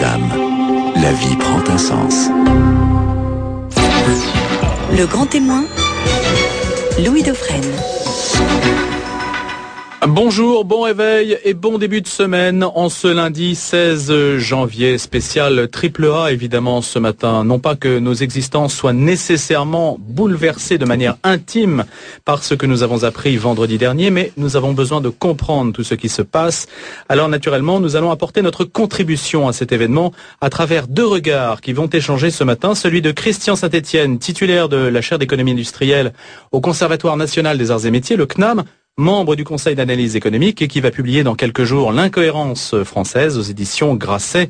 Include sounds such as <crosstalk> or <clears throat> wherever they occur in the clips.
La vie prend un sens. Le grand témoin, Louis Dauphren. Bonjour, bon réveil et bon début de semaine en ce lundi 16 janvier spécial triple A évidemment ce matin. Non pas que nos existences soient nécessairement bouleversées de manière intime par ce que nous avons appris vendredi dernier, mais nous avons besoin de comprendre tout ce qui se passe. Alors naturellement, nous allons apporter notre contribution à cet événement à travers deux regards qui vont échanger ce matin. Celui de Christian Saint-Etienne, titulaire de la chaire d'économie industrielle au Conservatoire national des arts et métiers, le CNAM, membre du Conseil d'analyse économique et qui va publier dans quelques jours L'incohérence française aux éditions Grasset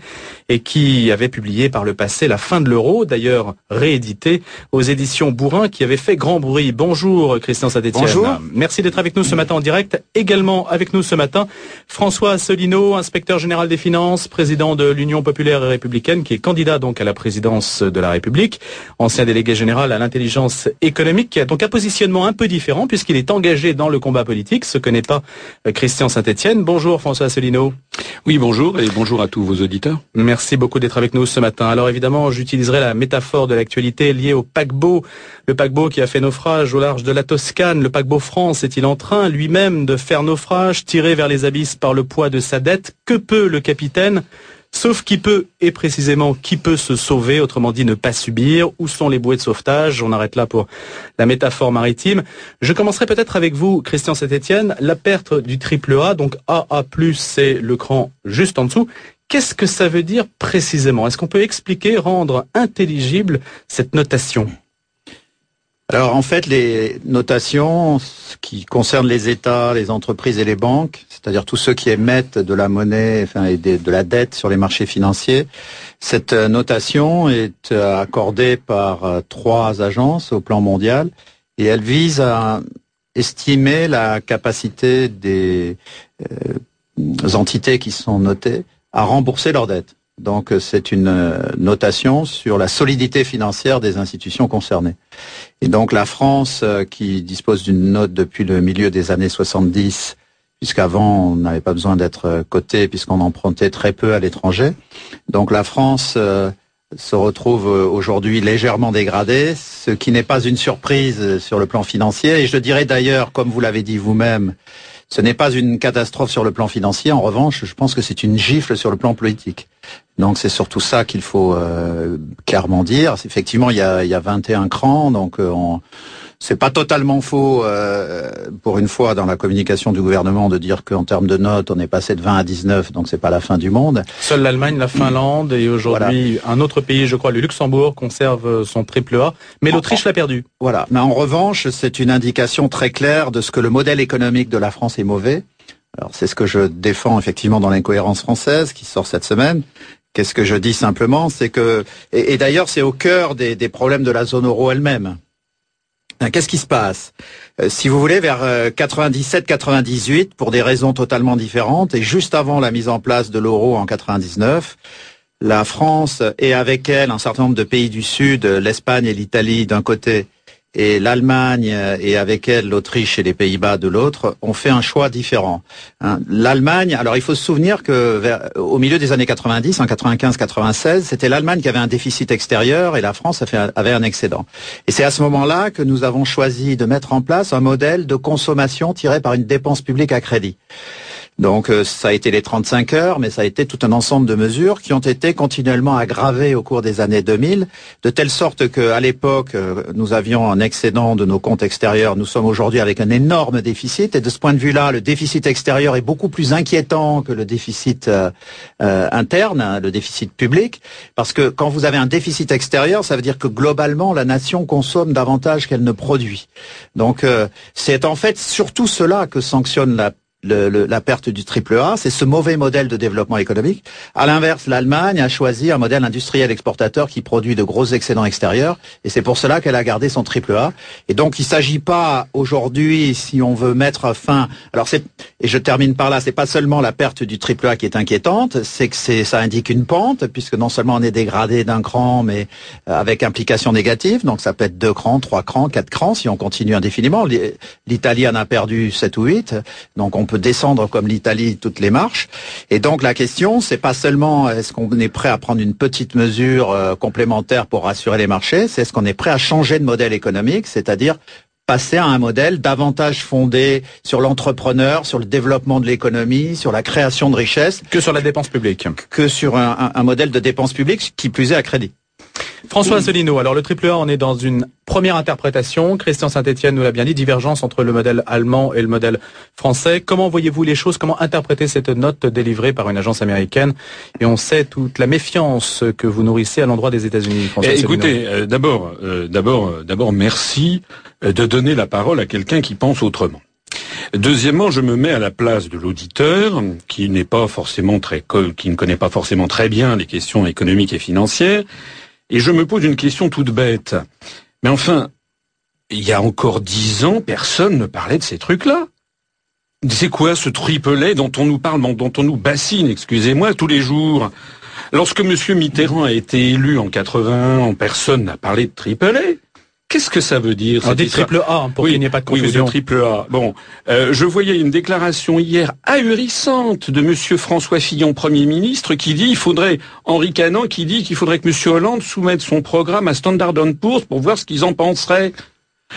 et qui avait publié par le passé La fin de l'euro, d'ailleurs réédité aux éditions Bourrin qui avait fait grand bruit. Bonjour Christian Saint-Etienne. Bonjour. Merci d'être avec nous ce matin en direct. Également avec nous ce matin François Asselineau, inspecteur général des finances, président de l'Union populaire et républicaine qui est candidat donc à la présidence de la République, ancien délégué général à l'intelligence économique qui a donc un positionnement un peu différent puisqu'il est engagé dans le combat politique politique. Ce connaît pas euh, Christian Saint-Etienne. Bonjour François Asselineau. Oui, bonjour et bonjour à tous vos auditeurs. Merci beaucoup d'être avec nous ce matin. Alors évidemment, j'utiliserai la métaphore de l'actualité liée au paquebot. Le paquebot qui a fait naufrage au large de la Toscane. Le paquebot France est-il en train lui-même de faire naufrage, tiré vers les abysses par le poids de sa dette? Que peut le capitaine? Sauf qui peut, et précisément qui peut se sauver, autrement dit ne pas subir. Où sont les bouées de sauvetage? On arrête là pour la métaphore maritime. Je commencerai peut-être avec vous, Christian Saint-Etienne. La perte du triple A, donc AA+, c'est le cran juste en dessous. Qu'est-ce que ça veut dire précisément? Est-ce qu'on peut expliquer, rendre intelligible cette notation? Alors en fait, les notations qui concernent les États, les entreprises et les banques, c'est-à-dire tous ceux qui émettent de la monnaie enfin, et de, la dette sur les marchés financiers, cette euh, notation est euh, accordée par euh, trois agences au plan mondial et elle vise à estimer la capacité des entités qui sont notées à rembourser leurs dettes. Donc c'est une notation sur la solidité financière des institutions concernées. Et donc la France, qui dispose d'une note depuis le milieu des années 70, puisqu'avant on n'avait pas besoin d'être euh, coté puisqu'on empruntait très peu à l'étranger. Donc la France euh, se retrouve aujourd'hui légèrement dégradée, ce qui n'est pas une surprise sur le plan financier. Et je dirais d'ailleurs, comme vous l'avez dit vous-même, ce n'est pas une catastrophe sur le plan financier. En revanche, je pense que c'est une gifle sur le plan politique. Donc c'est surtout ça qu'il faut euh, clairement dire. Effectivement, il y a, il y a 21 crans, donc euh, c'est pas totalement faux euh, pour une fois dans la communication du gouvernement de dire qu'en termes de notes, on est passé de 20 à 19, donc c'est pas la fin du monde. Seule l'Allemagne, la Finlande et aujourd'hui un autre pays, je crois, le Luxembourg, conserve son triple A, mais l'Autriche l'a perdu. Voilà. Mais en revanche, c'est une indication très claire de ce que le modèle économique de la France est mauvais. Alors c'est ce que je défends effectivement dans l'incohérence française qui sort cette semaine. Qu'est-ce que je dis simplement C'est que, et, d'ailleurs c'est au cœur des, problèmes de la zone euro elle-même. Hein, qu'est-ce qui se passe euh, Si vous voulez, vers 97-98, euh, pour des raisons totalement différentes, et juste avant la mise en place de l'euro en 99, la France et avec elle un certain nombre de pays du Sud, l'Espagne et l'Italie d'un côté, et l'Allemagne et avec elle l'Autriche et les Pays-Bas de l'autre ont fait un choix différent. Hein. L'Allemagne, alors il faut se souvenir que au milieu des années 90, en 95-96, c'était l'Allemagne qui avait un déficit extérieur et la France avait un excédent. Et c'est à ce moment-là que nous avons choisi de mettre en place un modèle de consommation tiré par une dépense publique à crédit. Donc euh, ça a été les 35 heures, mais ça a été tout un ensemble de mesures qui ont été continuellement aggravées au cours des années 2000, de telle sorte qu'à l'époque, euh, nous avions un excédent de nos comptes extérieurs. Nous sommes aujourd'hui avec un énorme déficit, et de ce point de vue-là, le déficit extérieur est beaucoup plus inquiétant que le déficit euh, interne, hein, le déficit public, parce que quand vous avez un déficit extérieur, ça veut dire que globalement, la nation consomme davantage qu'elle ne produit. Donc c'est en fait surtout cela que sanctionne la la perte du triple A, c'est ce mauvais modèle de développement économique. À l'inverse, l'Allemagne a choisi un modèle industriel exportateur qui produit de gros excédents extérieurs, et c'est pour cela qu'elle a gardé son triple A. Et donc, il ne s'agit pas aujourd'hui, si on veut mettre fin. Alors, c'est et je termine par là, c'est pas seulement la perte du triple A qui est inquiétante, c'est que c'est ça indique une pente, puisque non seulement on est dégradé d'un cran, mais euh, avec implication négative. Donc, ça peut être deux crans, trois crans, quatre crans, si on continue indéfiniment. L'Italie en a perdu sept ou huit, donc on peut descendre comme l'Italie toutes les marches. Et donc la question, c'est pas seulement est-ce qu'on est prêt à prendre une petite mesure euh, complémentaire pour rassurer les marchés, c'est est-ce qu'on est prêt à changer de modèle économique, c'est-à-dire passer à un modèle davantage fondé sur l'entrepreneur, sur le développement de l'économie, sur la création de richesses. Que sur la dépense publique. Que sur un, un modèle de dépense publique qui plus est à crédit. François Asselineau, alors le triple A, on est dans une première interprétation. Christian Saint-Etienne nous l'a bien dit, divergence entre le modèle allemand et le modèle français. Comment voyez-vous les choses? Comment interpréter cette note délivrée par une agence américaine? Et on sait toute la méfiance que vous nourrissez à l'endroit des États-Unis. Eh, écoutez, euh, d'abord, euh, d'abord, euh, d'abord, merci de donner la parole à quelqu'un qui pense autrement. Deuxièmement, je me mets à la place de l'auditeur qui n'est pas forcément très, qui ne connaît pas forcément très bien les questions économiques et financières et je me pose une question toute bête. Mais enfin, il y a encore dix ans, personne ne parlait de ces trucs-là. C'est quoi ce tripelet dont on nous parle, dont on nous bassine, excusez-moi, tous les jours? Lorsque M. Mitterrand a été élu en 81, personne n'a parlé de tripelet. Qu'est-ce que ça veut dire On dit triple A hein, pour qu'il n'y ait pas de confusion. Oui, triple A. Bon, euh, je voyais une déclaration hier ahurissante de Monsieur François Fillon, Premier ministre, qui dit il faudrait Henri Canan, qui dit qu'il faudrait que Monsieur Hollande soumette son programme à Standard Poor's pour voir ce qu'ils en penseraient.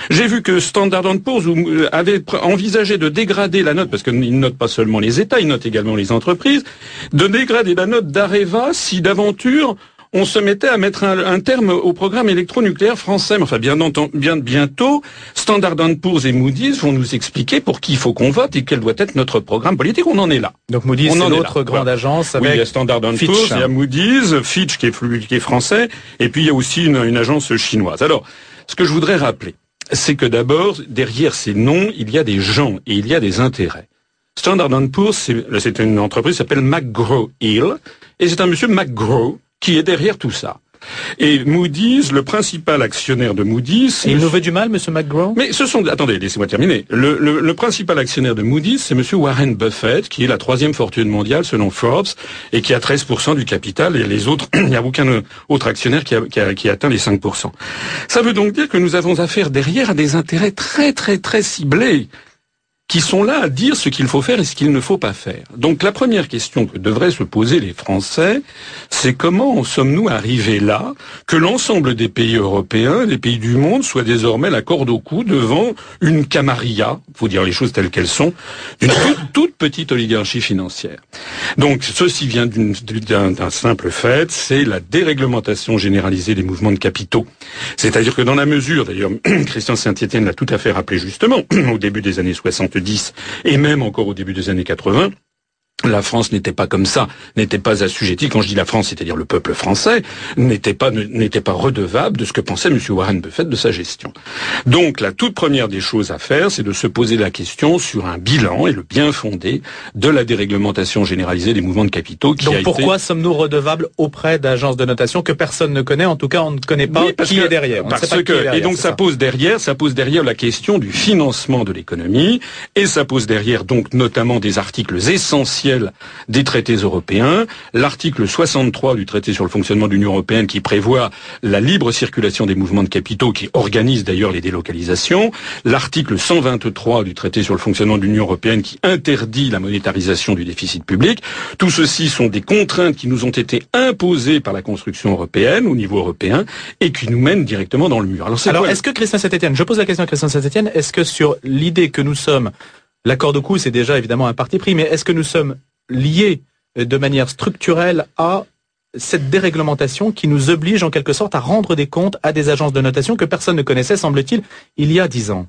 J'ai vu que Standard Poor's euh, avait envisagé de dégrader la note, parce qu'il note pas seulement les États, il note également les entreprises, de dégrader la note d'Areva si d'aventure on se mettait à mettre un, terme au programme électronucléaire français. Mais enfin, bien, bien bientôt, Standard Poor's et Moody's vont nous expliquer pour qui il faut qu'on vote et quel doit être notre programme politique. On en est là. Donc Moody's, c'est l'autre grande agence avec Oui, il y a Standard Poor's, il y a Moody's, Fitch qui est, qui est français, et puis il y a aussi une, une agence chinoise. Alors, ce que je voudrais rappeler, c'est que d'abord, derrière ces noms, il y a des gens et il y a des intérêts. Standard Poor's, c'est une entreprise qui s'appelle McGraw-Hill, et c'est un monsieur McGraw qui est derrière tout ça. Et Moody's, le principal actionnaire de Moody's... il nous veut du mal, Monsieur McGraw? Mais ce sont... Attendez, laissez-moi terminer. Le, le, principal actionnaire de Moody's, c'est Monsieur Warren Buffett, qui est la troisième fortune mondiale selon Forbes, et qui a 13% du capital, et les autres, <clears throat> il n'y a aucun autre actionnaire qui a, qui, a, qui a atteint les 5%. Ça veut donc dire que nous avons affaire derrière à des intérêts très très très ciblés qui sont là à dire ce qu'il faut faire et ce qu'il ne faut pas faire. Donc la première question que devraient se poser les Français, c'est comment sommes-nous arrivés là que l'ensemble des pays européens, des pays du monde, soient désormais la corde au cou devant une camarilla, faut dire les choses telles qu'elles sont, d'une toute, petite oligarchie financière. Donc ceci vient d'un simple fait, c'est la déréglementation généralisée des mouvements de capitaux. C'est-à-dire que dans la mesure, d'ailleurs <clears throat> Christian Saint-Étienne l'a tout à fait rappelé justement, <clears throat> au début des années 70, et même encore au début des années 80, la France n'était pas comme ça, n'était pas assujettie. Quand je dis la France, c'est-à-dire le peuple français, n'était pas n'était pas redevable de ce que pensait M. Warren Buffett de sa gestion. Donc la toute première des choses à faire, c'est de se poser la question sur un bilan et le bien fondé de la déréglementation généralisée des mouvements de capitaux. Qui Donc pourquoi sommes-nous redevables auprès d'agences de notation que personne ne connaît? En tout cas, on ne connaît pas qui est derrière. parce que et donc ça, pose derrière, ça pose derrière la question du financement de l'économie et ça pose derrière donc notamment des articles essentiels des traités européens, l'article 63 du traité sur le fonctionnement de l'Union européenne qui prévoit la libre circulation des mouvements de capitaux, qui organise d'ailleurs les délocalisations, l'article 123 du traité sur le fonctionnement de l'Union européenne qui interdit la monétarisation du déficit public. Tout ceci sont des contraintes qui nous ont été imposées par la construction européenne au niveau européen et qui nous mènent directement dans le mur. Alors, est-ce que Christian Saint-Etienne, je pose la question à Christian Saint-Etienne, est-ce que sur l'idée que nous sommes L'accord de coût, c'est déjà évidemment un parti pris, mais est-ce que nous sommes liés de manière structurelle à cette déréglementation qui nous oblige en quelque sorte à rendre des comptes à des agences de notation que personne ne connaissait, semble-t-il, il y a dix ans?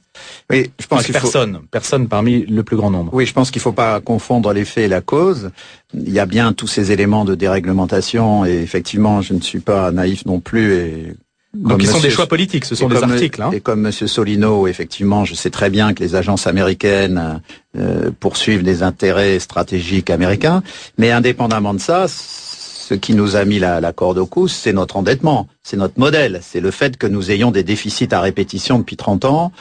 Oui, je pense qu'il personne, personne parmi le plus grand nombre. Oui, je pense qu'il ne faut pas confondre l'effet et la cause. Il y a bien tous ces éléments de déréglementation et effectivement, je ne suis pas naïf non plus et donc, ils sont des choix politiques, ce sont des articles. Hein. Et comme Monsieur Solino, effectivement, je sais très bien que les agences américaines euh, poursuivent des intérêts stratégiques américains, mais indépendamment de ça, ce qui nous a mis la, la corde au cou, c'est notre endettement, c'est notre modèle, c'est le fait que nous ayons des déficits à répétition depuis 30 ans,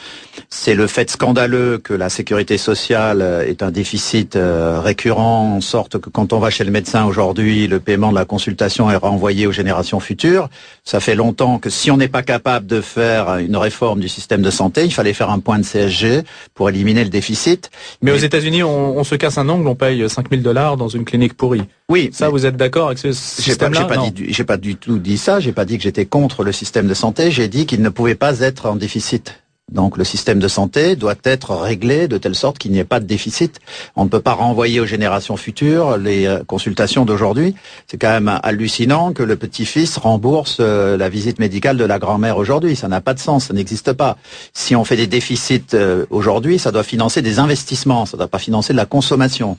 c'est le fait scandaleux que la sécurité sociale est un déficit euh, récurrent, en sorte que quand on va chez le médecin aujourd'hui, le paiement de la consultation est renvoyé aux générations futures. Ça fait longtemps que si on n'est pas capable de faire une réforme du système de santé, il fallait faire un point de CSG pour éliminer le déficit. Mais aux États-Unis, on, on se casse un ongle, on paye 5000 dollars dans une clinique pourrie. Oui, Ça, vous êtes d'accord avec ce système-là j'ai pas, Non. dit, du- j'ai pas du tout dit ça. J'ai pas dit que contre le système de santé. J'ai dit qu'il ne pouvait pas être en déficit. Donc le système de santé doit être réglé de telle sorte qu'il n'y ait pas de déficit. On ne peut pas renvoyer aux générations futures les euh, consultations d'aujourd'hui. C'est quand même hallucinant que le petit-fils rembourse euh, la visite médicale de la grand-mère aujourd'hui. Ça n'a pas de sens, ça n'existe pas. Si on fait des déficits euh, aujourd'hui, ça doit financer des investissements, ça ne doit pas financer de la consommation.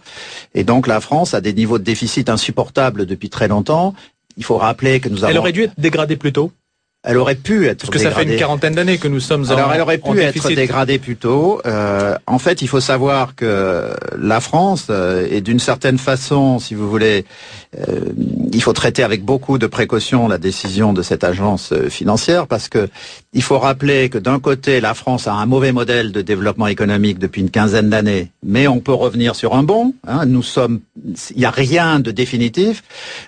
Et donc la France a des niveaux de déficit insupportables depuis très longtemps. Il faut rappeler que nous avons. Elle aurait dû être dégradée plus tôt, Elle aurait pu être parce que ça fait une dégradée. quarantaine d'années que nous sommes en Alors elle aurait pu être dégradée plus tôt. Euh, en fait, il faut savoir que la France euh, est d'une certaine façon, si vous voulez, euh, il faut traiter avec beaucoup de précaution la décision de cette agence euh, financière parce que il faut rappeler que d'un côté, la France a un mauvais modèle de développement économique depuis une quinzaine d'années, mais on peut revenir sur un bon. hein. nous sommes, il n'y a rien de définitif.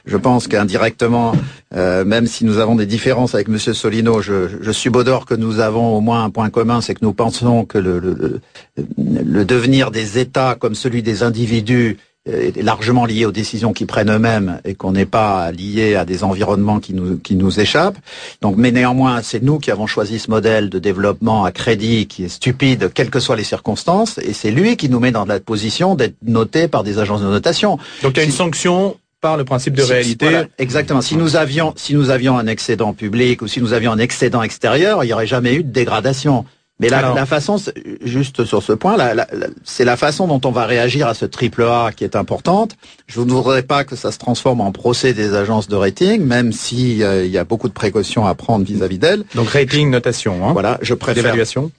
Je pense qu'indirectement, euh, même si nous avons des différences avec Monsieur Solino, je, je subodore que nous avons au moins un point commun, c'est que nous pensons que le, le, devenir des États comme celui des individus est largement lié aux décisions qu'ils prennent eux-mêmes et qu'on n'est pas lié à des environnements qui nous, qui nous échappent. Donc, mais néanmoins, c'est nous qui avons choisi ce modèle de développement à crédit qui est stupide, quelles que soient les circonstances, et c'est lui qui nous met dans la position d'être noté par des agences de notation. Donc il y a une sanction par le principe de Si- réalité. voilà, exactement. Si nous avions, si nous avions un excédent public ou si nous avions un excédent extérieur, il n'y aurait jamais eu de dégradation. Mais la, Alors- la façon, juste sur ce point, la- la- la- c'est la façon dont on va réagir à ce triple A qui est importante. Je ne voudrais pas que ça se transforme en procès des agences de rating, même si euh, il y a beaucoup de précautions à prendre vis-à-vis d'elles. Donc rating, notation, hein, Voilà, je préfère d'évaluation.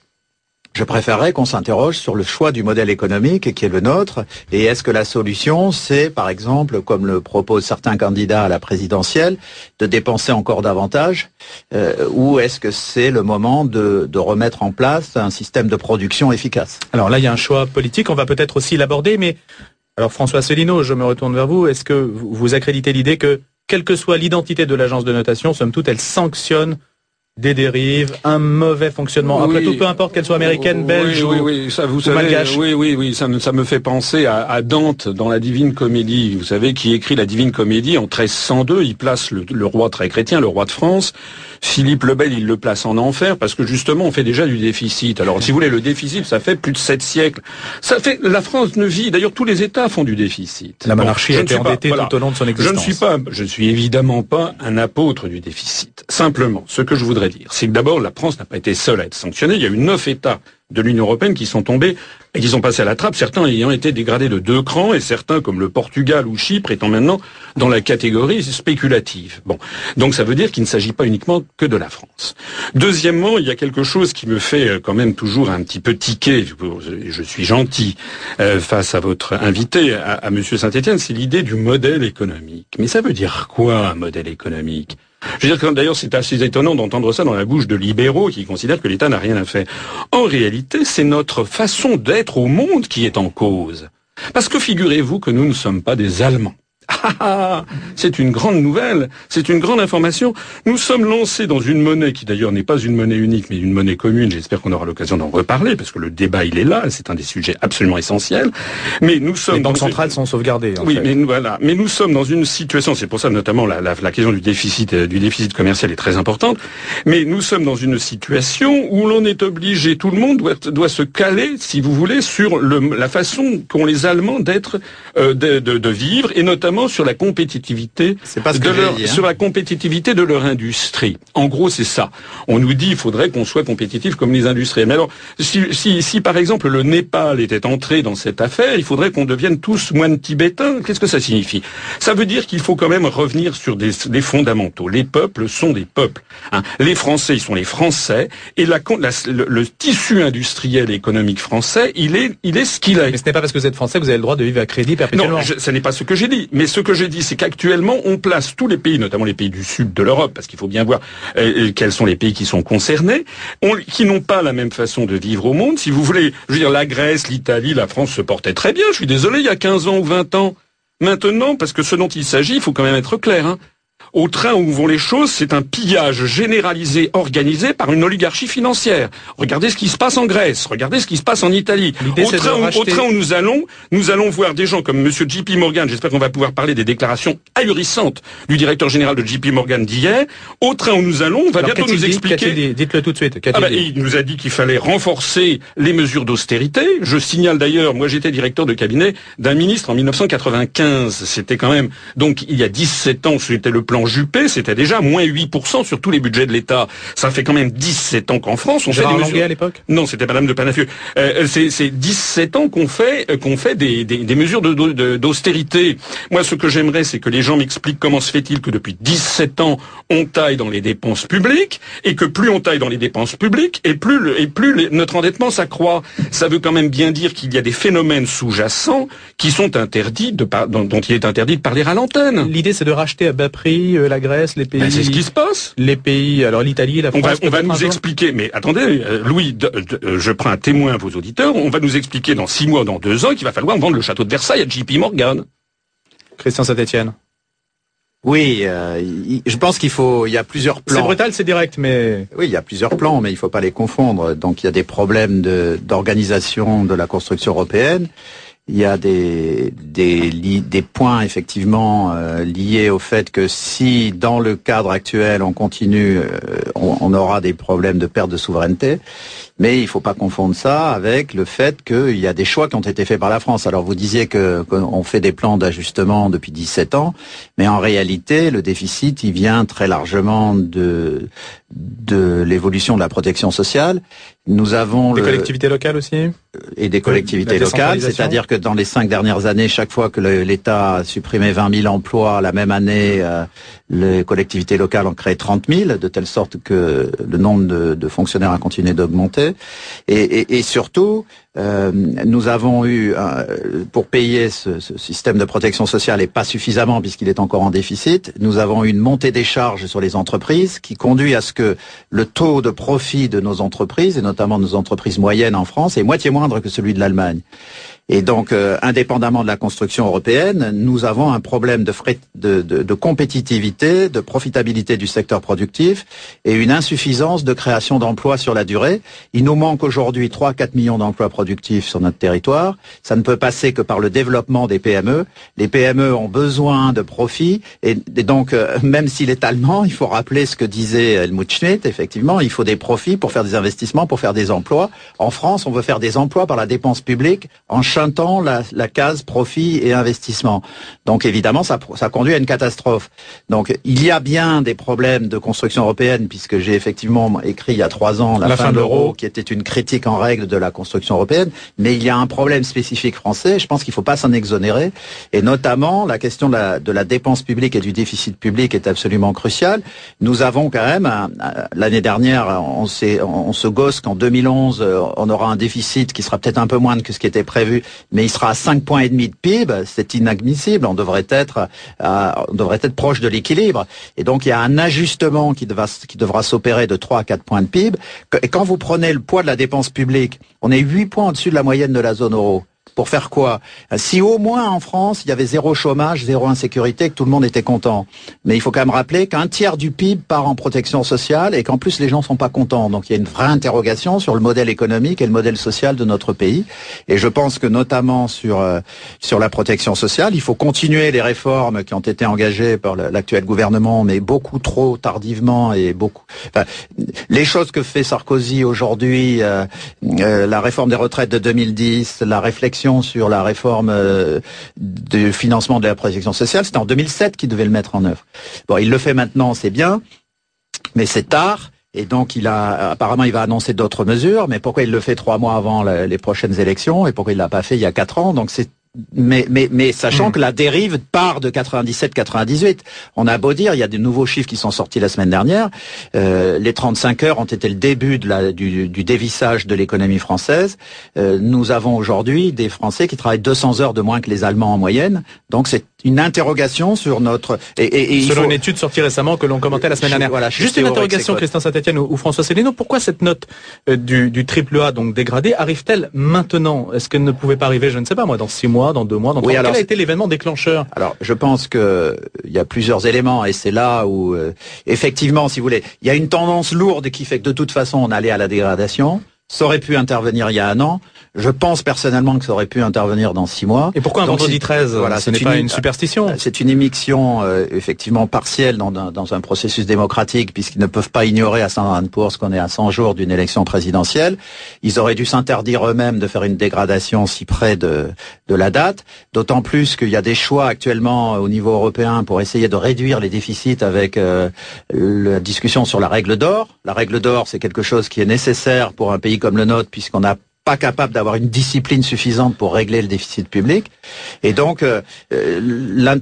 Je préférerais qu'on s'interroge sur le choix du modèle économique qui est le nôtre et est-ce que la solution c'est par exemple comme le proposent certains candidats à la présidentielle de dépenser encore davantage euh, ou est-ce que c'est le moment de, remettre en place un système de production efficace? Alors là, il y a un choix politique. On va peut-être aussi l'aborder, mais alors François Asselineau, je me retourne vers vous. Est-ce que vous accréditez l'idée que, quelle que soit l'identité de l'agence de notation, somme toute, elle sanctionne des dérives, un mauvais fonctionnement. Après Oui. tout, peu importe qu'elle soit américaine, belge oui, ou, oui, oui, ça vous ou savez, malgache. oui, oui, oui, ça me, ça me fait penser à, à Dante dans la Divine Comédie. Vous savez, qui écrit la Divine Comédie en 1302. Il place le, le roi très chrétien, le roi de France. Philippe le Bel, il le place en enfer parce que justement, on fait déjà du déficit. Alors, si vous voulez, le déficit, ça fait plus de sept siècles. Ça fait, la France ne vit. D'ailleurs, tous les États font du déficit. La monarchie je a ne été endettée voilà. tout au long de son Je existence. ne suis pas, je suis évidemment pas un apôtre du déficit. Simplement, ce que je voudrais c'est que d'abord, la France n'a pas été seule à être sanctionnée. Il y a eu neuf États de l'Union européenne qui sont tombés et qui sont passés à la trappe, certains ayant été dégradés de deux crans et certains, comme le Portugal ou Chypre, étant maintenant dans la catégorie spéculative. Bon. Donc ça veut dire qu'il ne s'agit pas uniquement que de la France. Deuxièmement, il y a quelque chose qui me fait euh, quand même toujours un petit peu tiquer, je- je suis gentil euh, face à votre invité, à, à Monsieur Saint-Étienne, c'est l'idée du modèle économique. Mais ça veut dire quoi un modèle économique? Je veux dire que d'ailleurs c'est assez étonnant d'entendre ça dans la bouche de libéraux qui considèrent que l'État n'a rien à faire. En réalité, c'est notre façon d'être au monde qui est en cause. Parce que figurez-vous que nous ne sommes pas des Allemands. Ah, <laughs> c'est une grande nouvelle, c'est une grande information. Nous sommes lancés dans une monnaie qui d'ailleurs n'est pas une monnaie unique, mais une monnaie commune. J'espère qu'on aura l'occasion d'en reparler, parce que le débat il est là, c'est un des sujets absolument essentiels. Mais nous sommes Les banques dans une- centrales sont sauvegardées. en oui, fait. mais nous, voilà. Mais nous sommes dans une situation, c'est pour ça notamment la, la, la question du déficit, euh, du déficit commercial est très importante. Mais nous sommes dans une situation où l'on est obligé, tout le monde doit, doit se caler, si vous voulez, sur le, la façon qu'ont les Allemands d'être, euh, de, de, de vivre, et notamment sur la compétitivité C'est pas ce de leur, dit, hein. sur la compétitivité de leur industrie. En gros, c'est ça. On nous dit il faudrait qu'on soit compétitif comme les industriels. Mais alors, si, si, si par exemple le Népal était entré dans cette affaire, il faudrait qu'on devienne tous moines tibétains. Qu'est-ce que ça signifie? Ça veut dire qu'il faut quand même revenir sur des, des fondamentaux. Les peuples sont des peuples. hein. Les Français, ils sont les Français, et la, con- la- le, le tissu industriel et économique français, il est, il est ce qu'il est. Mais ce n'est pas parce que vous êtes français que vous avez le droit de vivre à crédit perpétuellement. Non, je- ce n'est pas ce que j'ai dit. Mais Ce que j'ai dit, c'est qu'actuellement, on place tous les pays, notamment les pays du sud de l'Europe, parce qu'il faut bien voir euh, quels sont les pays qui sont concernés, qui n'ont pas la même façon de vivre au monde. Si vous voulez, je veux dire, la Grèce, l'Italie, la France se portaient très bien. Je suis désolé, il y a 15 ans ou 20 ans. Maintenant, parce que ce dont il s'agit, il faut quand même être clair. Hein, au train où vont les choses, c'est un pillage généralisé, organisé par une oligarchie financière. Regardez ce qui se passe en Grèce, regardez ce qui se passe en Italie. Au train, où, au train, où, nous allons, nous allons voir des gens comme Monsieur JP Morgan, j'espère qu'on va pouvoir parler des déclarations ahurissantes du directeur général de JP Morgan d'hier. Au train où nous allons, on va bientôt nous expliquer... Dites-le tout de suite. Ah bah, il nous a dit qu'il fallait renforcer les mesures d'austérité. Je signale d'ailleurs, moi j'étais directeur de cabinet d'un ministre en 1995. C'était quand même, donc il y a 17 ans, c'était le plan Juppé, c'était déjà moins 8% sur tous les budgets de l'État. Ça fait quand même 17 ans qu'en France, on fait des mesures... à l'époque? Non, c'était Madame de Panafieux. Euh, c'est 17 ans qu'on fait euh, qu'on fait des, des, des mesures d'austérité. De, Moi, ce que j'aimerais, c'est que les gens m'expliquent comment se fait-il que depuis 17 ans, on taille dans les dépenses publiques, et que plus on taille dans les dépenses publiques, et plus, le, et plus notre endettement s'accroît. Ça veut quand même bien dire qu'il y a des phénomènes sous-jacents qui sont interdits, de, dont, dont il est interdit de parler à l'antenne. L'idée, c'est de racheter à bas prix euh, la Grèce, les pays. Ben, c'est ce qui se passe. Les pays, alors l'Italie, la France. On va, on va nous expliquer. Mais attendez, euh, Louis, euh, je prends un témoin à vos auditeurs. On va nous expliquer dans six mois, dans deux ans, qu'il va falloir vendre le château de Versailles à J.P. Morgan. Christian Saint-Etienne. Oui, je pense qu'il faut, il y a plusieurs plans. C'est brutal, c'est direct, mais oui, il y a plusieurs plans, mais il ne faut pas les confondre. Donc, il y a des problèmes d'organisation de, de la construction européenne il y a des, des, points effectivement euh, liés au fait que si dans le cadre actuel on continue, euh, on, aura des problèmes de perte de souveraineté. Mais il ne faut pas confondre ça avec le fait qu'il y a des choix qui ont été faits par la France. Alors vous disiez que qu'on fait des plans d'ajustement depuis 17 ans, mais en réalité le déficit il vient très largement de de l'évolution de la protection sociale. Nous avons des collectivités locales aussi et des collectivités locales, c'est-à-dire que dans les cinq dernières années, chaque fois que l'État a supprimé 20 000 emplois, la même année, euh, les collectivités locales ont créé 30 000, de telle sorte que le nombre de, fonctionnaires a continué d'augmenter. Et, surtout, euh, nous avons eu, pour payer ce, ce, système de protection sociale et pas suffisamment puisqu'il est encore en déficit, nous avons eu une montée des charges sur les entreprises qui conduit à ce que le taux de profit de nos entreprises, et notamment nos entreprises moyennes en France, est moitié moindre que celui de l'Allemagne. Et donc, euh, indépendamment de la construction européenne, nous avons un problème de, de, de, de, compétitivité, de profitabilité du secteur productif et une insuffisance de création d'emplois sur la durée. Il nous manque aujourd'hui 3 4 millions d'emplois productifs sur notre territoire. Ça ne peut passer que par le développement des PME. Les PME ont besoin de profits et, donc, euh, même s'il est allemand, il faut rappeler ce que disait Helmut Schmidt. Effectivement, il faut des profits pour faire des investissements, pour faire des emplois. En France, on veut faire des emplois par la dépense publique en chantant la, la, case profit et investissement. Donc évidemment, ça, ça conduit à une catastrophe. Donc il y a bien des problèmes de construction européenne, puisque j'ai effectivement écrit il y a trois ans la, fin, de l'euro, qui était une critique en règle de la construction européenne. Mais il y a un problème spécifique français. Je pense qu'il ne faut pas s'en exonérer. Et notamment, la question de la, de la, dépense publique et du déficit public est absolument cruciale. Nous avons quand même, l'année dernière, on, on se gosse qu'en 2011, on aura un déficit qui sera peut-être un peu moindre que ce qui était prévu, mais il sera à 5 points de PIB, c'est inadmissible. On devrait être, euh, on devrait être proche de l'équilibre. Et donc il y a un ajustement qui, devra, qui devra s'opérer de 3 à 4 points de PIB. Et quand vous prenez le poids de la dépense publique, on est 8 points au-dessus de la moyenne de la zone euro. Pour faire quoi? Si au moins en France, il y avait zéro chômage, zéro insécurité, que tout le monde était content. Mais il faut quand même rappeler qu'un tiers du PIB part en protection sociale et qu'en plus les gens sont pas contents. Donc il y a une vraie interrogation sur le modèle économique et le modèle social de notre pays. Et je pense que notamment sur euh, sur la protection sociale, il faut continuer les réformes qui ont été engagées par l'actuel gouvernement, mais beaucoup trop tardivement et beaucoup. Enfin, les choses que fait Sarkozy aujourd'hui, euh, euh, la réforme des retraites de 2010, la réflexion sur la réforme euh, du financement de la protection sociale, c'était en 2007 qu'il devait le mettre en œuvre. Bon, il le fait maintenant, c'est bien, mais c'est tard. Et donc, il a apparemment, il va annoncer d'autres mesures. Mais pourquoi il le fait trois mois avant les prochaines élections et pourquoi il l'a pas fait il y a quatre ans Donc, c'est mais, mais, mais sachant hmm. que la dérive part de 97-98. On a beau dire, il y a des nouveaux chiffres qui sont sortis la semaine dernière. Euh, les 35 heures ont été le début de la, du, du dévissage de l'économie française. Euh, nous avons aujourd'hui des Français qui travaillent 200 heures de moins que les Allemands en moyenne. Donc c'est une interrogation sur notre... Et, et, Selon une étude sortie récemment que l'on commentait la semaine dernière. Voilà, Juste une interrogation, Christian Saint-Etienne ou, François. Pourquoi cette note euh, du, du triple A, donc dégradée, arrive-t-elle maintenant? Est-ce qu'elle ne pouvait pas arriver, je ne sais pas moi, dans six mois, dans deux mois, dans trois mois Quel a été l'événement déclencheur Alors, je pense que il y a plusieurs éléments et c'est là où, euh, effectivement, si vous voulez, il y a une tendance lourde qui fait que de toute façon, on allait à la dégradation. Ça aurait pu intervenir il y a un an. Je pense personnellement que ça aurait pu intervenir dans six mois. Et pourquoi un vendredi 13 Voilà, ce n'est pas une superstition. C'est une émission euh, effectivement partielle dans, dans, un processus démocratique, puisqu'ils ne peuvent pas ignorer à Saint-Anne-Pour qu'on est à 100 jours d'une élection présidentielle. Ils auraient dû s'interdire eux-mêmes de faire une dégradation si près de, de la date. D'autant plus qu'il y a des choix actuellement au niveau européen pour essayer de réduire les déficits avec euh, la discussion sur la règle d'or. La règle d'or, c'est quelque chose qui est nécessaire pour un pays comme le nôtre, puisqu'on a pas capable d'avoir une discipline suffisante pour régler le déficit public. Et donc, euh, euh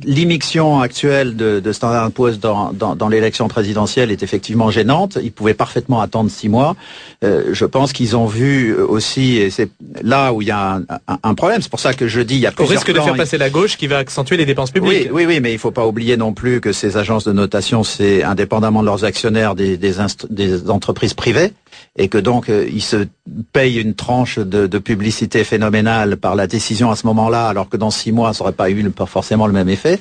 l'immixion actuelle de, de Standard Poor's dans, dans, dans l'élection présidentielle est effectivement gênante. Ils pouvaient parfaitement attendre six mois. Euh, je pense qu'ils ont vu aussi, et c'est là où il y a un, un, problème. C'est pour ça que je dis, il y a plusieurs Au risque de faire passer la gauche qui va accentuer les dépenses publiques. Oui, oui, oui mais il faut pas oublier non plus que ces agences de notation, c'est indépendamment de leurs actionnaires des, des, des entreprises privées et que donc euh, ils se payent une tranche de, de, publicité phénoménale par la décision à ce moment-là, alors que dans six mois, ça n'aurait pas eu pas forcément le même effet.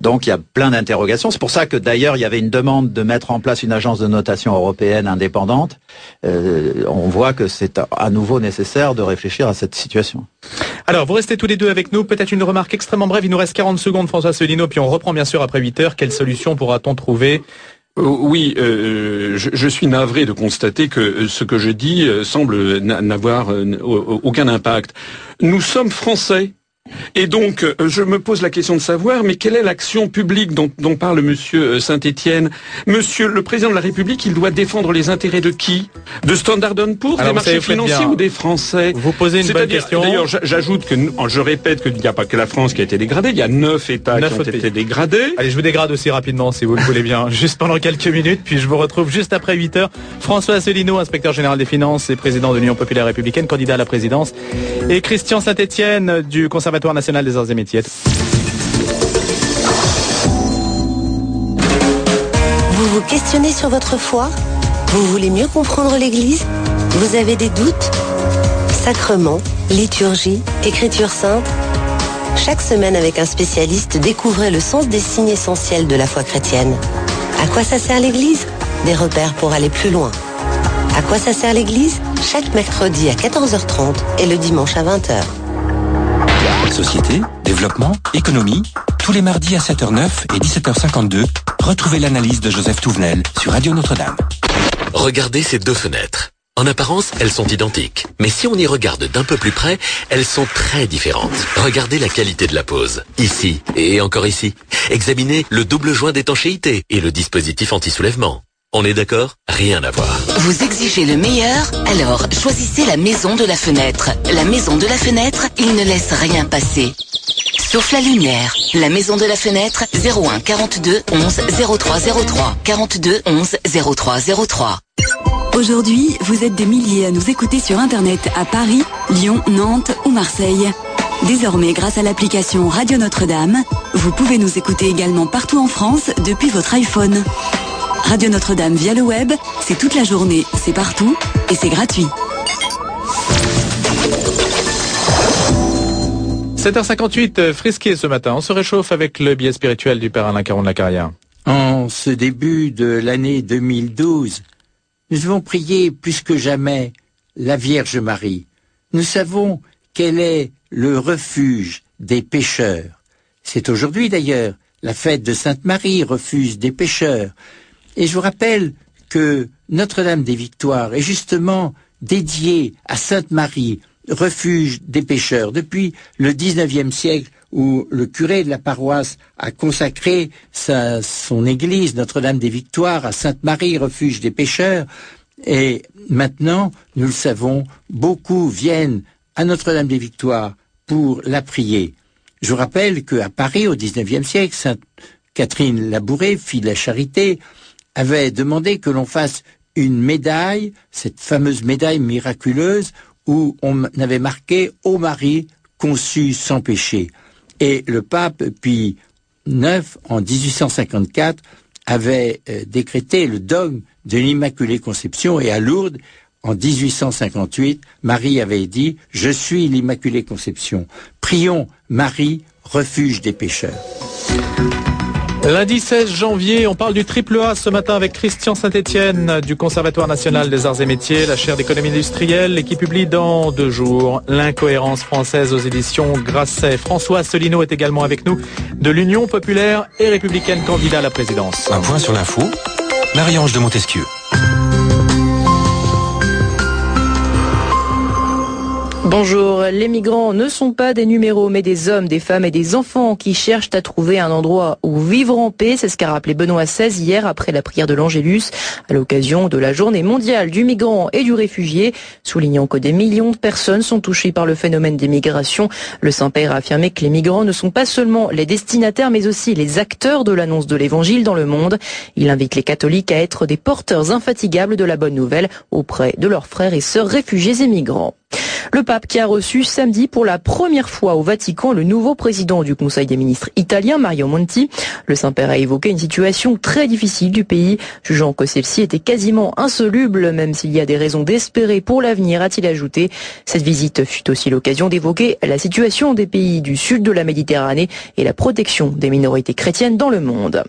Donc il y a plein d'interrogations. C'est pour ça que d'ailleurs il y avait une demande de mettre en place une agence de notation européenne indépendante. Euh, on voit que c'est à nouveau nécessaire de réfléchir à cette situation. Alors, vous restez tous les deux avec nous. Peut-être une remarque extrêmement brève. Il nous reste 40 secondes, François Solino, puis on reprend bien sûr après 8 heures. Quelle solution pourra-t-on trouver oui, euh, je, je, suis navré de constater que ce que je dis euh, semble n'avoir aucun impact. Nous sommes français. Et donc, euh, je me pose la question de savoir, mais quelle est l'action publique dont, parle Monsieur euh, Saint-Étienne? Monsieur le président de la République, il doit défendre les intérêts de qui? De Standard Poor's, des marchés financiers ou des Français? Vous posez une bonne question. D'ailleurs, j'ajoute que, je répète qu'il n'y a pas que la France qui a été dégradée, il y a neuf États qui ont été dégradés. Allez, je vous dégrade aussi rapidement, si vous le voulez bien, <laughs> juste pendant quelques minutes, puis je vous retrouve juste après 8 heures. François Asselineau, inspecteur général des finances et président de l'Union populaire républicaine, candidat à la présidence, et Christian Saint-Étienne du Conservatoire national des arts et métiers. Vous vous questionnez sur votre foi? Vous voulez mieux comprendre l'Église? Vous avez des doutes? Sacrement, liturgie, écriture sainte? Chaque semaine avec un spécialiste, découvrez le sens des signes essentiels de la foi chrétienne. À quoi ça sert l'Église? Des repères pour aller plus loin. À quoi ça sert l'Église? Chaque mercredi à 14h30 et le dimanche à 20h. Société, développement, économie. Tous les mardis à 7h09 et 17h52, retrouvez l'analyse de Joseph Touvenel sur Radio Notre-Dame. Regardez ces deux fenêtres. En apparence, elles sont identiques. Mais si on y regarde d'un peu plus près, elles sont très différentes. Regardez la qualité de la pose. Ici et encore ici. Examinez le double joint d'étanchéité et le dispositif anti-soulèvement. On est d'accord? Rien à voir. Vous exigez le meilleur Alors choisissez la maison de la fenêtre. La maison de la fenêtre, il ne laisse rien passer. Sauf la lumière. La maison de la fenêtre 01 42 11 0303 42 11 0303. Aujourd'hui, vous êtes des milliers à nous écouter sur Internet à Paris, Lyon, Nantes ou Marseille. Désormais, grâce à l'application Radio Notre-Dame, vous pouvez nous écouter également partout en France depuis votre iPhone. Radio Notre-Dame via le web, c'est toute la journée, c'est partout et c'est gratuit. 7h58, euh, frisqué ce matin. On se réchauffe avec le biais spirituel du Père Alain Caron de la Carrière. En ce début de l'année 2012, nous devons prier plus que jamais la Vierge Marie. Nous savons qu'elle est le refuge des pécheurs. C'est aujourd'hui d'ailleurs la fête de Sainte Marie, refuge des pécheurs. Et je vous rappelle que Notre-Dame des Victoires est justement dédiée à Sainte Marie, refuge des pécheurs. Depuis le XIXe siècle, où le curé de la paroisse a consacré sa, son église Notre-Dame des Victoires à Sainte Marie, refuge des pécheurs, et maintenant, nous le savons, beaucoup viennent à Notre-Dame des Victoires pour la prier. Je vous rappelle qu'à Paris, au XIXe siècle, Sainte Catherine Labouré, fille de la Charité, avait demandé que l'on fasse une médaille, cette fameuse médaille miraculeuse, où on avait marqué Ô Marie, conçue sans péché. Et le pape Pie IX, en 1854, avait euh, décrété le dogme de l'Immaculée Conception et à Lourdes, en 1858, Marie avait dit Je suis l'Immaculée Conception. Prions Marie, refuge des pécheurs. Lundi 16 janvier, on parle du triple A ce matin avec Christian Saint-Etienne du Conservatoire national des arts et métiers, la chaire d'économie industrielle et qui publie dans deux jours l'incohérence française aux éditions Grasset. François Asselineau est également avec nous de l'Union populaire et républicaine candidat à la présidence. Un point sur l'info, Marie-Ange de Montesquieu. Bonjour, les migrants ne sont pas des numéros mais des hommes, des femmes et des enfants qui cherchent à trouver un endroit où vivre en paix, c'est ce qu'a rappelé Benoît XVI hier après la prière de l'Angélus à l'occasion de la journée mondiale du migrant et du réfugié, soulignant que des millions de personnes sont touchées par le phénomène des migrations. Le Saint-Père a affirmé que les migrants ne sont pas seulement les destinataires mais aussi les acteurs de l'annonce de l'évangile dans le monde. Il invite les catholiques à être des porteurs infatigables de la bonne nouvelle auprès de leurs frères et sœurs réfugiés et migrants. Le pape qui a reçu samedi pour la première fois au Vatican le nouveau président du Conseil des ministres italien, Mario Monti. Le Saint-Père a évoqué une situation très difficile du pays, jugeant que celle-ci était quasiment insoluble, même s'il y a des raisons d'espérer pour l'avenir, a-t-il ajouté. Cette visite fut aussi l'occasion d'évoquer la situation des pays du sud de la Méditerranée et la protection des minorités chrétiennes dans le monde.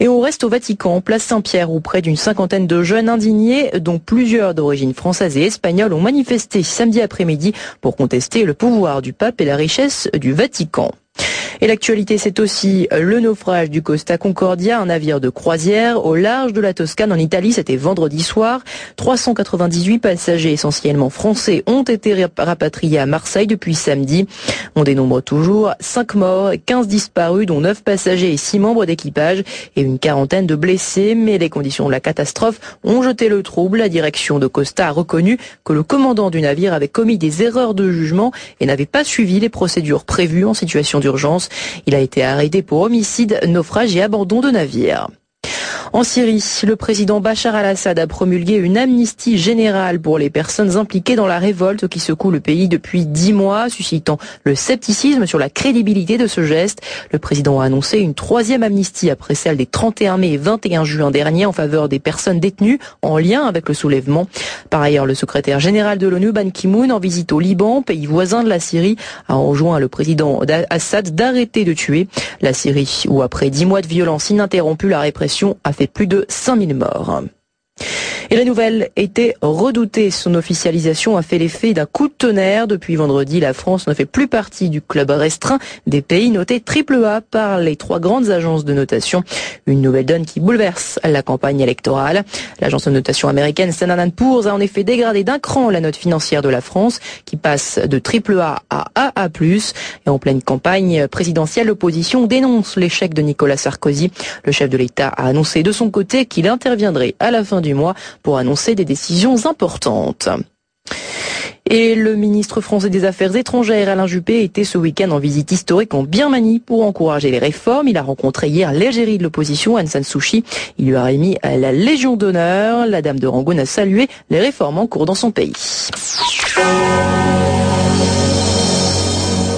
Et on reste au Vatican, place Saint-Pierre, où près d'une cinquantaine de jeunes indignés, dont plusieurs d'origine française et espagnole, ont manifesté samedi après-midi pour contester le pouvoir du pape et la richesse du Vatican. Et l'actualité, c'est aussi le naufrage du Costa Concordia, un navire de croisière au large de la Toscane en Italie. C'était vendredi soir. 398 passagers essentiellement français ont été rapatriés à Marseille depuis samedi. On dénombre toujours 5 morts, 15 disparus, dont 9 passagers et 6 membres d'équipage et une quarantaine de blessés. Mais les conditions de la catastrophe ont jeté le trouble. La direction de Costa a reconnu que le commandant du navire avait commis des erreurs de jugement et n'avait pas suivi les procédures prévues en situation d'urgence. Il a été arrêté pour homicide, naufrage et abandon de navire. En Syrie, le président Bachar al-Assad a promulgué une amnistie générale pour les personnes impliquées dans la révolte qui secoue le pays depuis dix mois, suscitant le scepticisme sur la crédibilité de ce geste. Le président a annoncé une troisième amnistie après celle des 31 mai et 21 juin dernier en faveur des personnes détenues en lien avec le soulèvement. Par ailleurs, le secrétaire général de l'ONU, Ban Ki-moon, en visite au Liban, pays voisin de la Syrie, a enjoint le président Assad d'arrêter de tuer. La Syrie, où après dix mois de violence ininterrompue, la répression a fait plus de 5000 morts. Et la nouvelle était redoutée. Son officialisation a fait l'effet d'un coup de tonnerre. Depuis vendredi, la France ne fait plus partie du club restreint des pays notés triple A par les trois grandes agences de notation. Une nouvelle donne qui bouleverse la campagne électorale. L'agence de notation américaine Standard Poor's a en effet dégradé d'un cran la note financière de la France, qui passe de triple A à AA+. Et en pleine campagne présidentielle, l'opposition dénonce l'échec de Nicolas Sarkozy. Le chef de l'État a annoncé de son côté qu'il interviendrait à la fin du mois pour annoncer des décisions importantes. Et le ministre français des Affaires étrangères, Alain Juppé, était ce week-end en visite historique en Birmanie pour encourager les réformes. Il a rencontré hier l'égérie de l'opposition, Aung San Suu Kyi. Il lui a remis la Légion d'honneur. La dame de Rangoon a salué les réformes en cours dans son pays.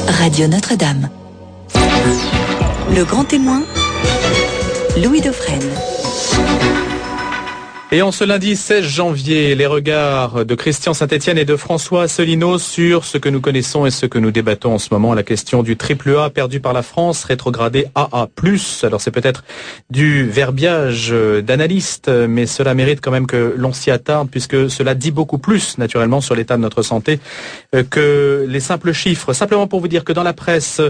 Radio Notre-Dame. Le grand témoin, Louis Dauphren. Et en ce lundi 16 janvier, les regards de Christian Saint-Etienne et de François Asselineau sur ce que nous connaissons et ce que nous débattons en ce moment, la question du triple A perdu par la France, rétrogradé AA+. Alors c'est peut-être du verbiage d'analyste, mais cela mérite quand même que l'on s'y attarde puisque cela dit beaucoup plus naturellement sur l'état de notre santé euh, que les simples chiffres. Simplement pour vous dire que dans la presse,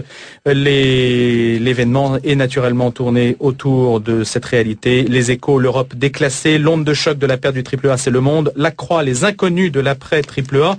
l'événement est naturellement tourné autour de cette réalité. Les échos, l'Europe déclassée, l'onde de choc de la perte du triple A, c'est le monde. La croix, les inconnus de l'après triple A.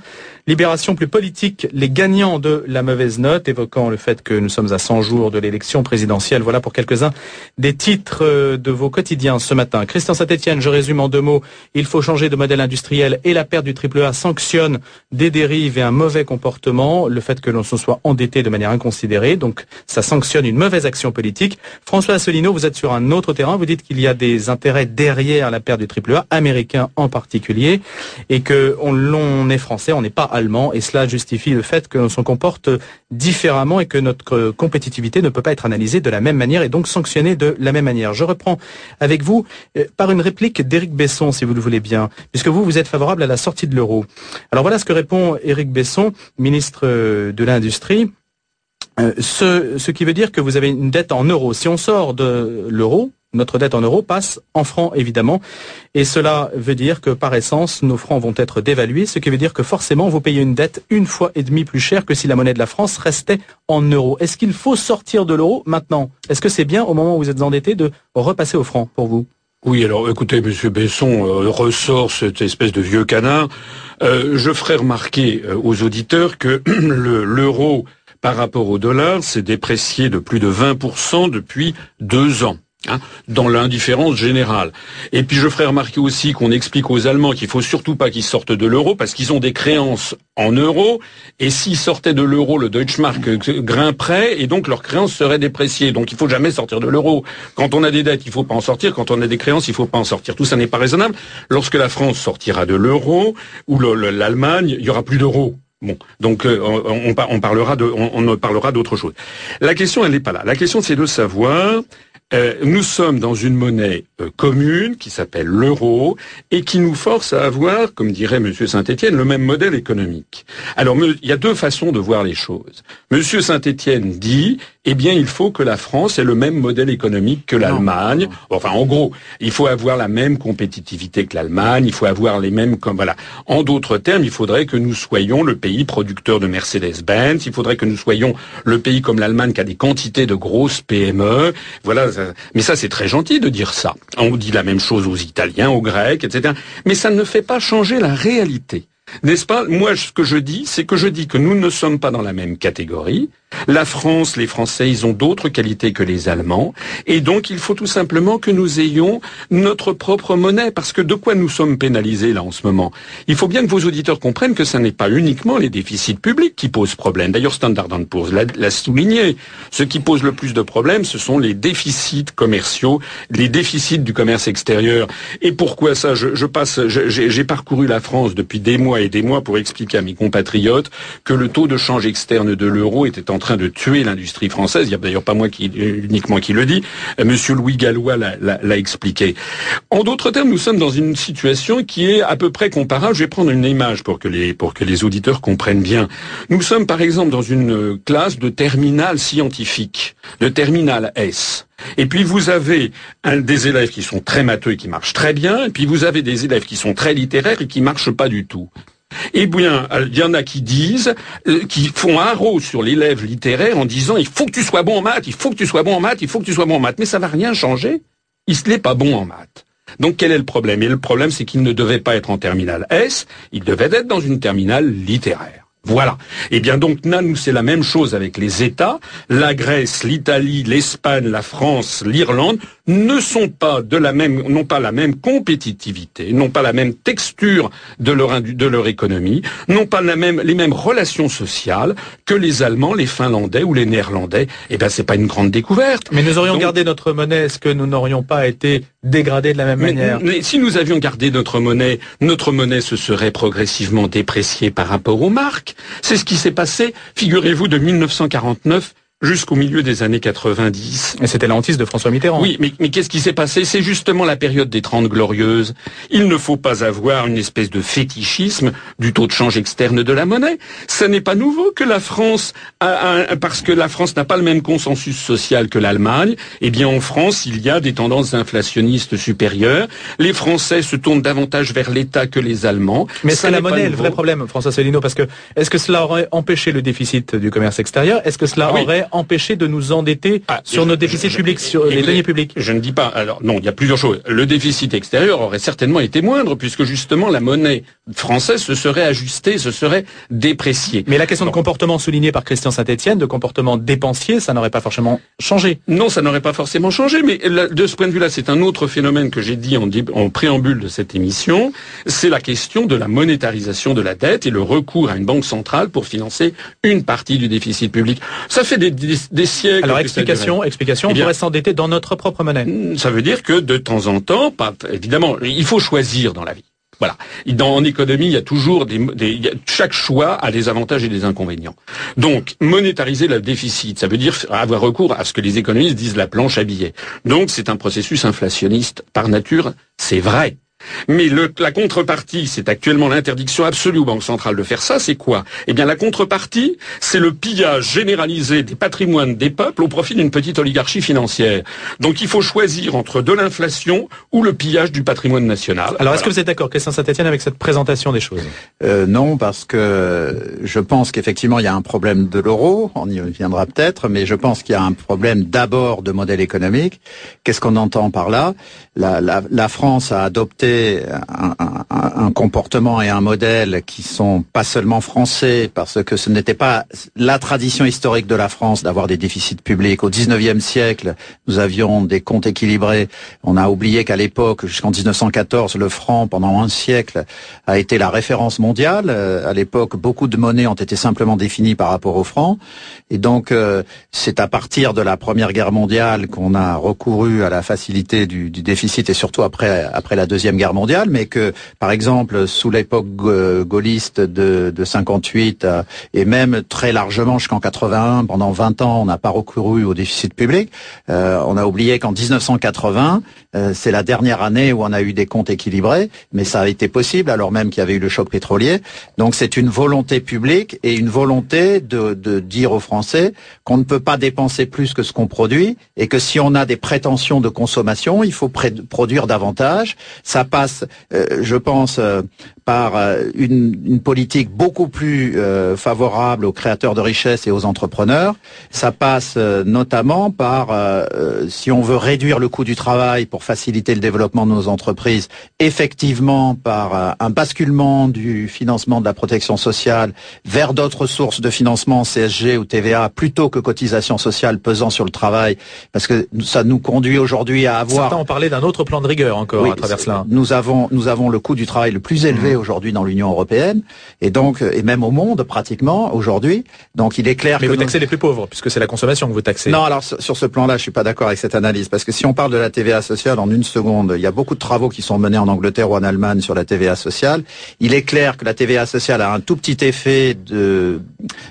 Libération plus politique, les gagnants de la mauvaise note, évoquant le fait que nous sommes à 100 jours de l'élection présidentielle. Voilà pour quelques-uns des titres euh, de vos quotidiens ce matin. Christian Saint-Etienne, je résume en deux mots. Il faut changer de modèle industriel et la perte du triple A sanctionne des dérives et un mauvais comportement. Le fait que l'on se soit endetté de manière inconsidérée. Donc, ça sanctionne une mauvaise action politique. François Asselineau, vous êtes sur un autre terrain. Vous dites qu'il y a des intérêts derrière la perte du triple A, américain en particulier, et que on, est français, on n'est pas et cela justifie le fait que l'on se comporte différemment et que notre compétitivité ne peut pas être analysée de la même manière et donc sanctionnée de la même manière. Je reprends avec vous euh, par une réplique d'Éric Besson, si vous le voulez bien, puisque vous, vous êtes favorable à la sortie de l'euro. Alors voilà ce que répond Éric Besson, ministre euh, de l'Industrie. Euh, ce qui veut dire que vous avez une dette en euros. Si on sort de l'euro, notre dette en euros passe en francs évidemment. Et cela veut dire que par essence, nos francs vont être dévalués, ce qui veut dire que forcément, vous payez une dette une fois et demie plus chère que si la monnaie de la France restait en euros. Est-ce qu'il faut sortir de l'euro maintenant? Est-ce que c'est bien au moment où vous êtes endetté de repasser au franc pour vous? Oui, alors écoutez, Monsieur Besson euh, ressort cette espèce de vieux canard. Euh, je ferai remarquer euh, aux auditeurs que <clears throat> l'euro par rapport au dollar s'est déprécié de plus de 20% depuis deux ans. Hein, dans l'indifférence générale. Et puis je ferai remarquer aussi qu'on explique aux Allemands qu'il faut surtout pas qu'ils sortent de l'euro parce qu'ils ont des créances en euros et s'ils sortaient de l'euro, le Deutschmark grimperait et donc leurs créances seraient dépréciées. Donc il faut jamais sortir de l'euro. Quand on a des dettes, il faut pas en sortir. Quand on a des créances, il faut pas en sortir. Tout ça n'est pas raisonnable. Lorsque la France sortira de l'euro ou l'Allemagne, il y aura plus d'euros. Bon, donc euh, on, parlera de, on, on parlera d'autre chose. La question, elle n'est pas là. La question, c'est de savoir euh, nous sommes dans une monnaie euh, commune qui s'appelle l'euro et qui nous force à avoir, comme dirait Monsieur Saint-Étienne, le même modèle économique. Alors, il y a deux façons de voir les choses. Monsieur Saint-Étienne dit, eh bien, il faut que la France ait le même modèle économique que l'Allemagne. Enfin, en gros, il faut avoir la même compétitivité que l'Allemagne. Il faut avoir les mêmes, comme voilà. En d'autres termes, il faudrait que nous soyons le pays producteur de Mercedes-Benz. Il faudrait que nous soyons le pays comme l'Allemagne qui a des quantités de grosses PME. Voilà mais ça, c'est très gentil de dire ça. On dit la même chose aux Italiens, aux Grecs, etc. Mais ça ne fait pas changer la réalité. N'est-ce pas? Moi, ce que je dis, c'est que je dis que nous ne sommes pas dans la même catégorie. La France, les Français, ils ont d'autres qualités que les Allemands. Et donc, il faut tout simplement que nous ayons notre propre monnaie. Parce que de quoi nous sommes pénalisés là en ce moment? Il faut bien que vos auditeurs comprennent que ce n'est pas uniquement les déficits publics qui posent problème. D'ailleurs, Standard Poor's l'a souligné. Ce qui pose le plus de problèmes, ce sont les déficits commerciaux, les déficits du commerce extérieur. Et pourquoi ça? Je, passe, j'ai parcouru la France depuis des mois et des mois pour expliquer à mes compatriotes que le taux de change externe de l'euro était en train de tuer l'industrie française. Il n'y a d'ailleurs pas moi qui, uniquement qui le dit. Monsieur Louis Gallois l'a expliqué. En d'autres termes, nous sommes dans une situation qui est à peu près comparable. Je vais prendre une image pour que les, auditeurs comprennent bien. Nous sommes par exemple dans une classe de terminale scientifique, de terminale S. Et puis vous avez des élèves qui sont très matheux et qui marchent très bien, et puis vous avez des élèves qui sont très littéraires et qui marchent pas du tout. Eh bien, il y en a qui disent, euh, qui font un rôle sur l'élève littéraire en disant il faut que tu sois bon en maths, il faut que tu sois bon en maths, il faut que tu sois bon en maths. Mais ça va rien changer. Il n'est pas bon en maths. Donc quel est le problème? Et le problème, c'est qu'il ne devait pas être en terminale S, il devait être dans une terminale littéraire. Voilà. Eh bien donc là, nous, c'est la même chose avec les États. La Grèce, l'Italie, l'Espagne, la France, l'Irlande ne sont pas de la même, n'ont pas la même compétitivité, n'ont pas la même texture de leur, de leur économie, n'ont pas la même, les mêmes relations sociales que les Allemands, les Finlandais ou les Néerlandais. Eh bien, c'est pas une grande découverte. Mais nous aurions gardé notre monnaie. Est-ce que nous n'aurions pas été dégradés de la même manière mais si nous avions gardé notre monnaie, notre monnaie se serait progressivement dépréciée par rapport aux marques. C'est ce qui s'est passé, figurez-vous, de 1949 jusqu'au milieu des années 90. Et c'était l'antise de François Mitterrand. Oui, mais, mais qu'est-ce qui s'est passé? C'est justement la période des Trente Glorieuses. Il ne faut pas avoir une espèce de fétichisme du taux de change externe de la monnaie. Ce n'est pas nouveau que la France, a, parce que la France n'a pas le même consensus social que l'Allemagne, eh bien en France, il y a des tendances inflationnistes supérieures. Les Français se tournent davantage vers l'État que les Allemands. Mais c'est la monnaie le vrai problème, François Céline, parce que est-ce que cela aurait empêché le déficit du commerce extérieur? Est-ce que cela ah aurait pourrait empêcher de nous endetter Ah, sur je- nos déficits je- publics, sur les deniers publics Je ne dis pas. Alors non, il y a plusieurs choses. Le déficit extérieur aurait certainement été moindre puisque justement la monnaie française se serait ajustée, se serait dépréciée. Mais la question de comportement soulignée par Christian Saint-Etienne, de comportement dépensier, ça n'aurait pas forcément changé. Non, ça n'aurait pas forcément changé, mais là, de ce point de vue-là, c'est un autre phénomène que j'ai dit en, en préambule de cette émission, c'est la question de la monétarisation de la dette et le recours à une banque centrale pour financer une partie du déficit public. Ça fait des, des- des siècles. Alors explication, explication, Eh on pourrait s'endetter dans notre propre monnaie. Ça veut dire que de temps en temps, pas, évidemment, il faut choisir dans la vie. Voilà. Dans, en économie, il y a toujours des, chaque choix a des avantages et des inconvénients. Donc, monétariser le déficit, ça veut dire avoir recours à ce que les économistes disent la planche à billets. Donc, c'est un processus inflationniste par nature, c'est vrai. Mais le- la contrepartie, c'est actuellement l'interdiction absolue aux banques centrales de faire ça, c'est quoi? Eh bien, la contrepartie, c'est le pillage généralisé des patrimoines des peuples au profit d'une petite oligarchie financière. Donc, il faut choisir entre de l'inflation ou le pillage du patrimoine national. Alors est-ce que vous êtes d'accord, Christian Saint-Etienne, avec cette présentation des choses? Euh, non, parce que je pense qu'effectivement il y a un problème de l'euro, on y reviendra peut-être, mais je pense qu'il y a un problème d'abord de modèle économique. Qu'est-ce qu'on entend par là? La, la- la France a adopté un, comportement et un modèle qui sont pas seulement français, parce que ce n'était pas la tradition historique de la France d'avoir des déficits publics. Au 19e siècle, nous avions des comptes équilibrés. On a oublié qu'à l'époque, jusqu'en 1914, le franc, pendant un siècle, a été la référence mondiale. Euh, à l'époque, beaucoup de monnaies ont été simplement définies par rapport au franc. Et donc, euh, c'est à partir de la Première Guerre mondiale qu'on a recouru à la facilité du déficit et surtout après, après la Deuxième Guerre mondiale, mais que, par exemple, sous l'époque ga- gaulliste de, de 58 euh, et même très largement jusqu'en 81, pendant 20 ans, on n'a pas recouru au déficit public. Euh, on a oublié qu'en 1980, euh, c'est la dernière année où on a eu des comptes équilibrés, mais ça a été possible alors même qu'il y avait eu le choc pétrolier. Donc c'est une volonté publique et une volonté de, de dire aux Français qu'on ne peut pas dépenser plus que ce qu'on produit et que si on a des prétentions de consommation, il faut pré- produire davantage. Ça passe, euh, je pense, euh, par euh, une, une politique beaucoup plus euh, favorable aux créateurs de richesses et aux entrepreneurs. Ça passe euh, notamment par, euh, euh, si on veut réduire le coût du travail pour faciliter le développement de nos entreprises, effectivement par euh, un basculement du financement de la protection sociale vers d'autres sources de financement, CSG ou TVA, plutôt que cotisation sociale pesant sur le travail, parce que ça nous conduit aujourd'hui à avoir... Certains ont parlé d'un autre plan de rigueur encore Oui, à travers cela. Nous avons, nous avons le coût du travail le plus élevé Mmh. Aujourd'hui dans l'Union européenne, et donc, et même au monde pratiquement aujourd'hui. Donc, il est clair Mais que vous nous- taxez les plus pauvres, puisque c'est la consommation que vous taxez. non, alors sur sur ce plan-là, je suis pas d'accord avec cette analyse parce que si on parle de la TVA sociale en une seconde, il y a beaucoup de travaux qui sont menés en Angleterre ou en Allemagne sur la TVA sociale. Il est clair que la TVA sociale a un tout petit effet de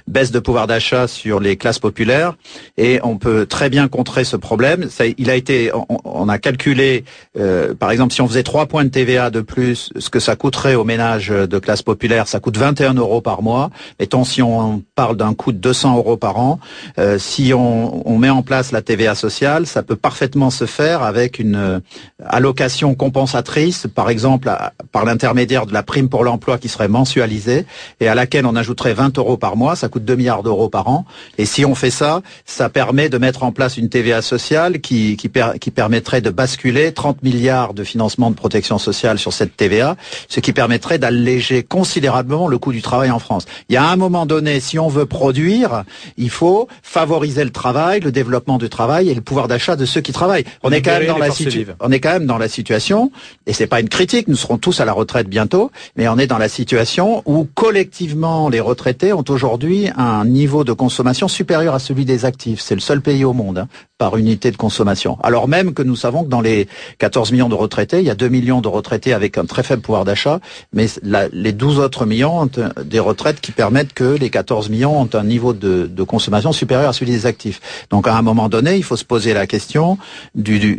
baisse de pouvoir d'achat sur les classes populaires et on peut très bien contrer ce problème. Ça, il a été, on, on a calculé, euh, par exemple, si on faisait trois points de TVA de plus, ce que ça coûterait aux ménages de classe populaire, ça coûte 21 euros par mois. Mettons si on parle d'un coût de 200 euros par an, euh, si on, met en place la TVA sociale, ça peut parfaitement se faire avec une euh, allocation compensatrice, par exemple par l'intermédiaire de la prime pour l'emploi qui serait mensualisée et à laquelle on ajouterait 20 euros par mois, ça coûte 2 milliards d'euros par an. Et si on fait ça, ça permet de mettre en place une TVA sociale qui, qui permettrait de basculer 30 milliards de financement de protection sociale sur cette TVA, ce qui permettrait d'alléger considérablement le coût du travail en France. Il y a un moment donné, si on veut produire, il faut favoriser le travail, le développement du travail et le pouvoir d'achat de ceux qui travaillent. On est quand même Libérer dans les la forces situ- vives. on est quand même dans la situation, et c'est pas une critique, nous serons tous à la retraite bientôt, mais on est dans la situation où collectivement les retraités ont aujourd'hui un niveau de consommation supérieur à celui des actifs. C'est le seul pays au monde hein, par unité de consommation. Alors même que nous savons que dans les 14 millions de retraités, il y a 2 millions de retraités avec un très faible pouvoir d'achat, mais les 12 autres millions ont des retraites qui permettent que les 14 millions ont un niveau de, consommation supérieur à celui des actifs. Donc à un moment donné, il faut se poser la question du-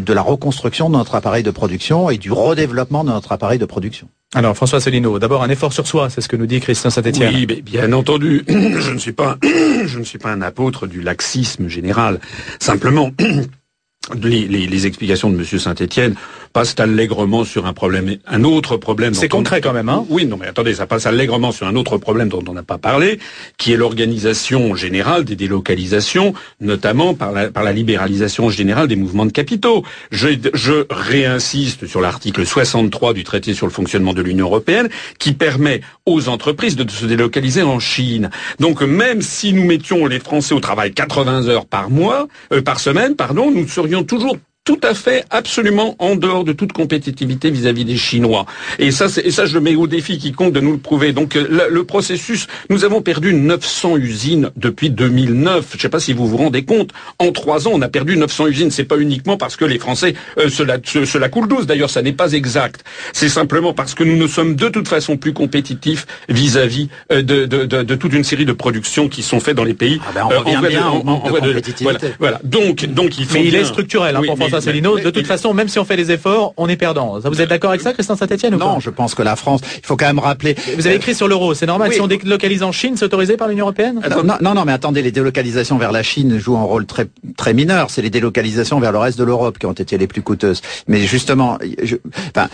de la reconstruction de notre appareil de production et du redéveloppement de notre appareil de production. Alors François Asselineau, d'abord un effort sur soi, c'est ce que nous dit Christian Saint-Etienne. Oui, bien entendu, <clears throat> <clears throat> je ne suis pas un apôtre du laxisme général. Simplement, <clears throat> les, les, les explications de Monsieur Saint-Étienne passe allègrement sur un problème, un autre problème. C'est concret quand même, hein? Oui, non, mais attendez, ça passe allègrement sur un autre problème dont on n'a pas parlé, qui est l'organisation générale des délocalisations, notamment par la, par la libéralisation générale des mouvements de capitaux. Je, je réinsiste sur l'article 63 du traité sur le fonctionnement de l'Union européenne, qui permet aux entreprises de se délocaliser en Chine. Donc, même si nous mettions les Français au travail 80 heures par mois, euh, par semaine, pardon, nous serions toujours tout à fait, absolument en dehors de toute compétitivité vis-à-vis des Chinois. Et ça, et ça, je le mets au défi quiconque de nous le prouver. Donc, euh, le, le processus, nous avons perdu 900 usines depuis 2009. Je ne sais pas si vous vous rendez compte. En trois ans, on a perdu 900 usines. C'est pas uniquement parce que les Français euh, se, la, se, se la coulent douce. D'ailleurs, ça n'est pas exact. C'est simplement parce que nous ne sommes de toute façon plus compétitifs vis-à-vis euh, de, de, de, de, toute une série de productions qui sont faites dans les pays. Ah ben on revient voie bien de- compétitivité. Voilà, voilà. Donc, donc il faut Mais il est structurel, hein, Oui, pour mais- François Asselineau. mais- De toute façon, même si on fait des efforts, on est perdant. Vous êtes d'accord avec ça, Christian Saint-Etienne ou Non, je pense que la France, il faut quand même rappeler. Vous avez écrit sur l'euro, c'est normal. Si on délocalise en Chine, c'est autorisé par l'Union européenne Non, non, non, non, mais attendez, les délocalisations vers la Chine jouent un rôle très très mineur. C'est les délocalisations vers le reste de l'Europe qui ont été les plus coûteuses. Mais justement, je, enfin,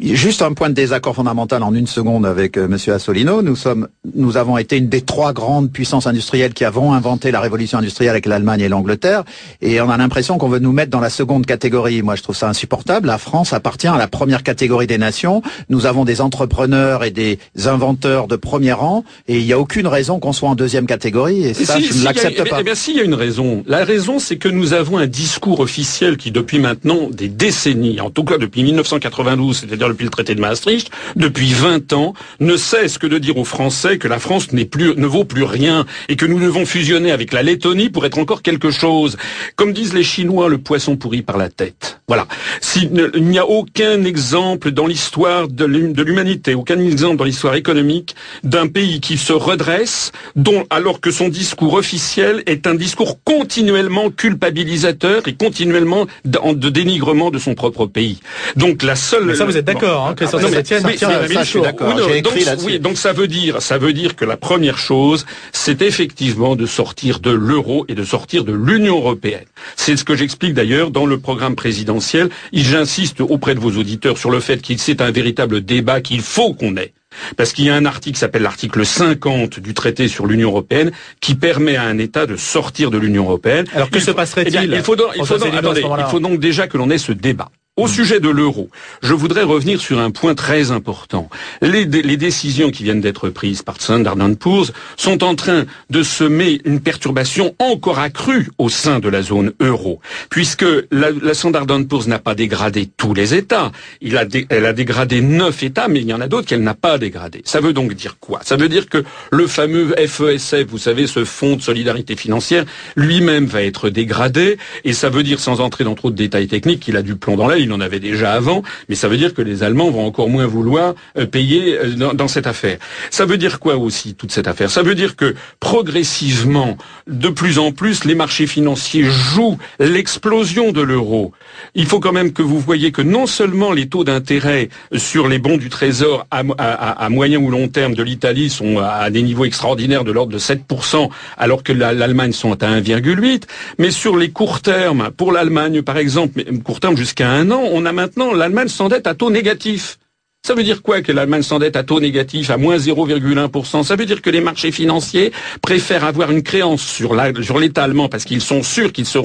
juste un point de désaccord fondamental en une seconde avec euh, Monsieur Assolino. Nous sommes, nous avons été une des trois grandes puissances industrielles qui avons inventé la révolution industrielle avec l'Allemagne et l'Angleterre, et on a l'impression qu'on veut nous mettre dans la seconde catégorie. Moi, je trouve ça insupportable. La France appartient à la première catégorie des nations. Nous avons des entrepreneurs et des inventeurs de premier rang, et il n'y a aucune raison qu'on soit en deuxième catégorie. Et Et ça, si- je si, ne a- l'accepte pas. Eh bien, s'il y a une raison. La raison, c'est que nous avons un discours officiel qui, depuis maintenant des décennies, en tout cas depuis 1992, c'est-à-dire depuis le traité de Maastricht, depuis 20 ans, ne cesse que de dire aux Français que la France n'est plus, ne vaut plus rien et que nous devons fusionner avec la Lettonie pour être encore quelque chose. Comme disent les Chinois, le poisson pourri par la tête. Voilà. Si- ne- il n'y a aucun exemple dans l'histoire de l'hum- de l'humanité, aucun exemple dans l'histoire économique d'un pays qui se redresse, dont, alors que son discours officiel est un discours continuellement culpabilisateur et continuellement de dénigrement de son propre pays. Donc la seule. Mais ça, vous êtes d'accord, hein, Christian Ah, non, mais- mais- mais ça, je suis oui, d'accord. donc, oui, donc ça veut dire, ça veut dire que la première chose, c'est effectivement de sortir de l'euro et de sortir de l'Union européenne. C'est ce que j'explique d'ailleurs dans le programme présidentiel. J'insiste auprès de vos auditeurs sur le fait qu'il c'est un véritable débat qu'il faut qu'on ait. Parce qu'il y a un article qui s'appelle l'article 50 du traité sur l'Union européenne qui permet à un État de sortir de l'Union européenne. Alors, que Il se passerait-il, eh bien, il faut donc, il faut François donc- Asselineau, à ce attendez, moment-là il faut donc déjà que l'on ait ce débat. Au sujet de l'euro, je voudrais revenir sur un point très important. Les, dé- les décisions qui viennent d'être prises par Standard Poor's sont en train de semer une perturbation encore accrue au sein de la zone euro, puisque la, la Standard Poor's n'a pas dégradé tous les États. Elle a dégradé neuf États, mais il y en a d'autres qu'elle n'a pas dégradé. Ça veut donc dire quoi? Ça veut dire que le fameux FESF, vous savez, ce fonds de solidarité financière, lui-même va être dégradé, et ça veut dire, sans entrer dans trop de détails techniques, qu'il a du plomb dans l'aile, il en avait déjà avant, mais ça veut dire que les Allemands vont encore moins vouloir euh, payer euh, dans, cette affaire. Ça veut dire quoi aussi, toute cette affaire? Ça veut dire que progressivement, de plus en plus, les marchés financiers jouent l'explosion de l'euro. Il faut quand même que vous voyez que non seulement les taux d'intérêt sur les bons du Trésor à, à- moyen ou long terme de l'Italie sont à des niveaux extraordinaires de l'ordre de 7%, alors que la- l'Allemagne sont à 1,8%, mais sur les courts termes, pour l'Allemagne par exemple, court terme jusqu'à un an, on a maintenant l'Allemagne s'endette à taux négatif. Ça veut dire quoi que l'Allemagne s'endette à taux négatif à moins 0,1% Ça veut dire que les marchés financiers préfèrent avoir une créance sur l'État allemand parce qu'ils sont sûrs qu'ils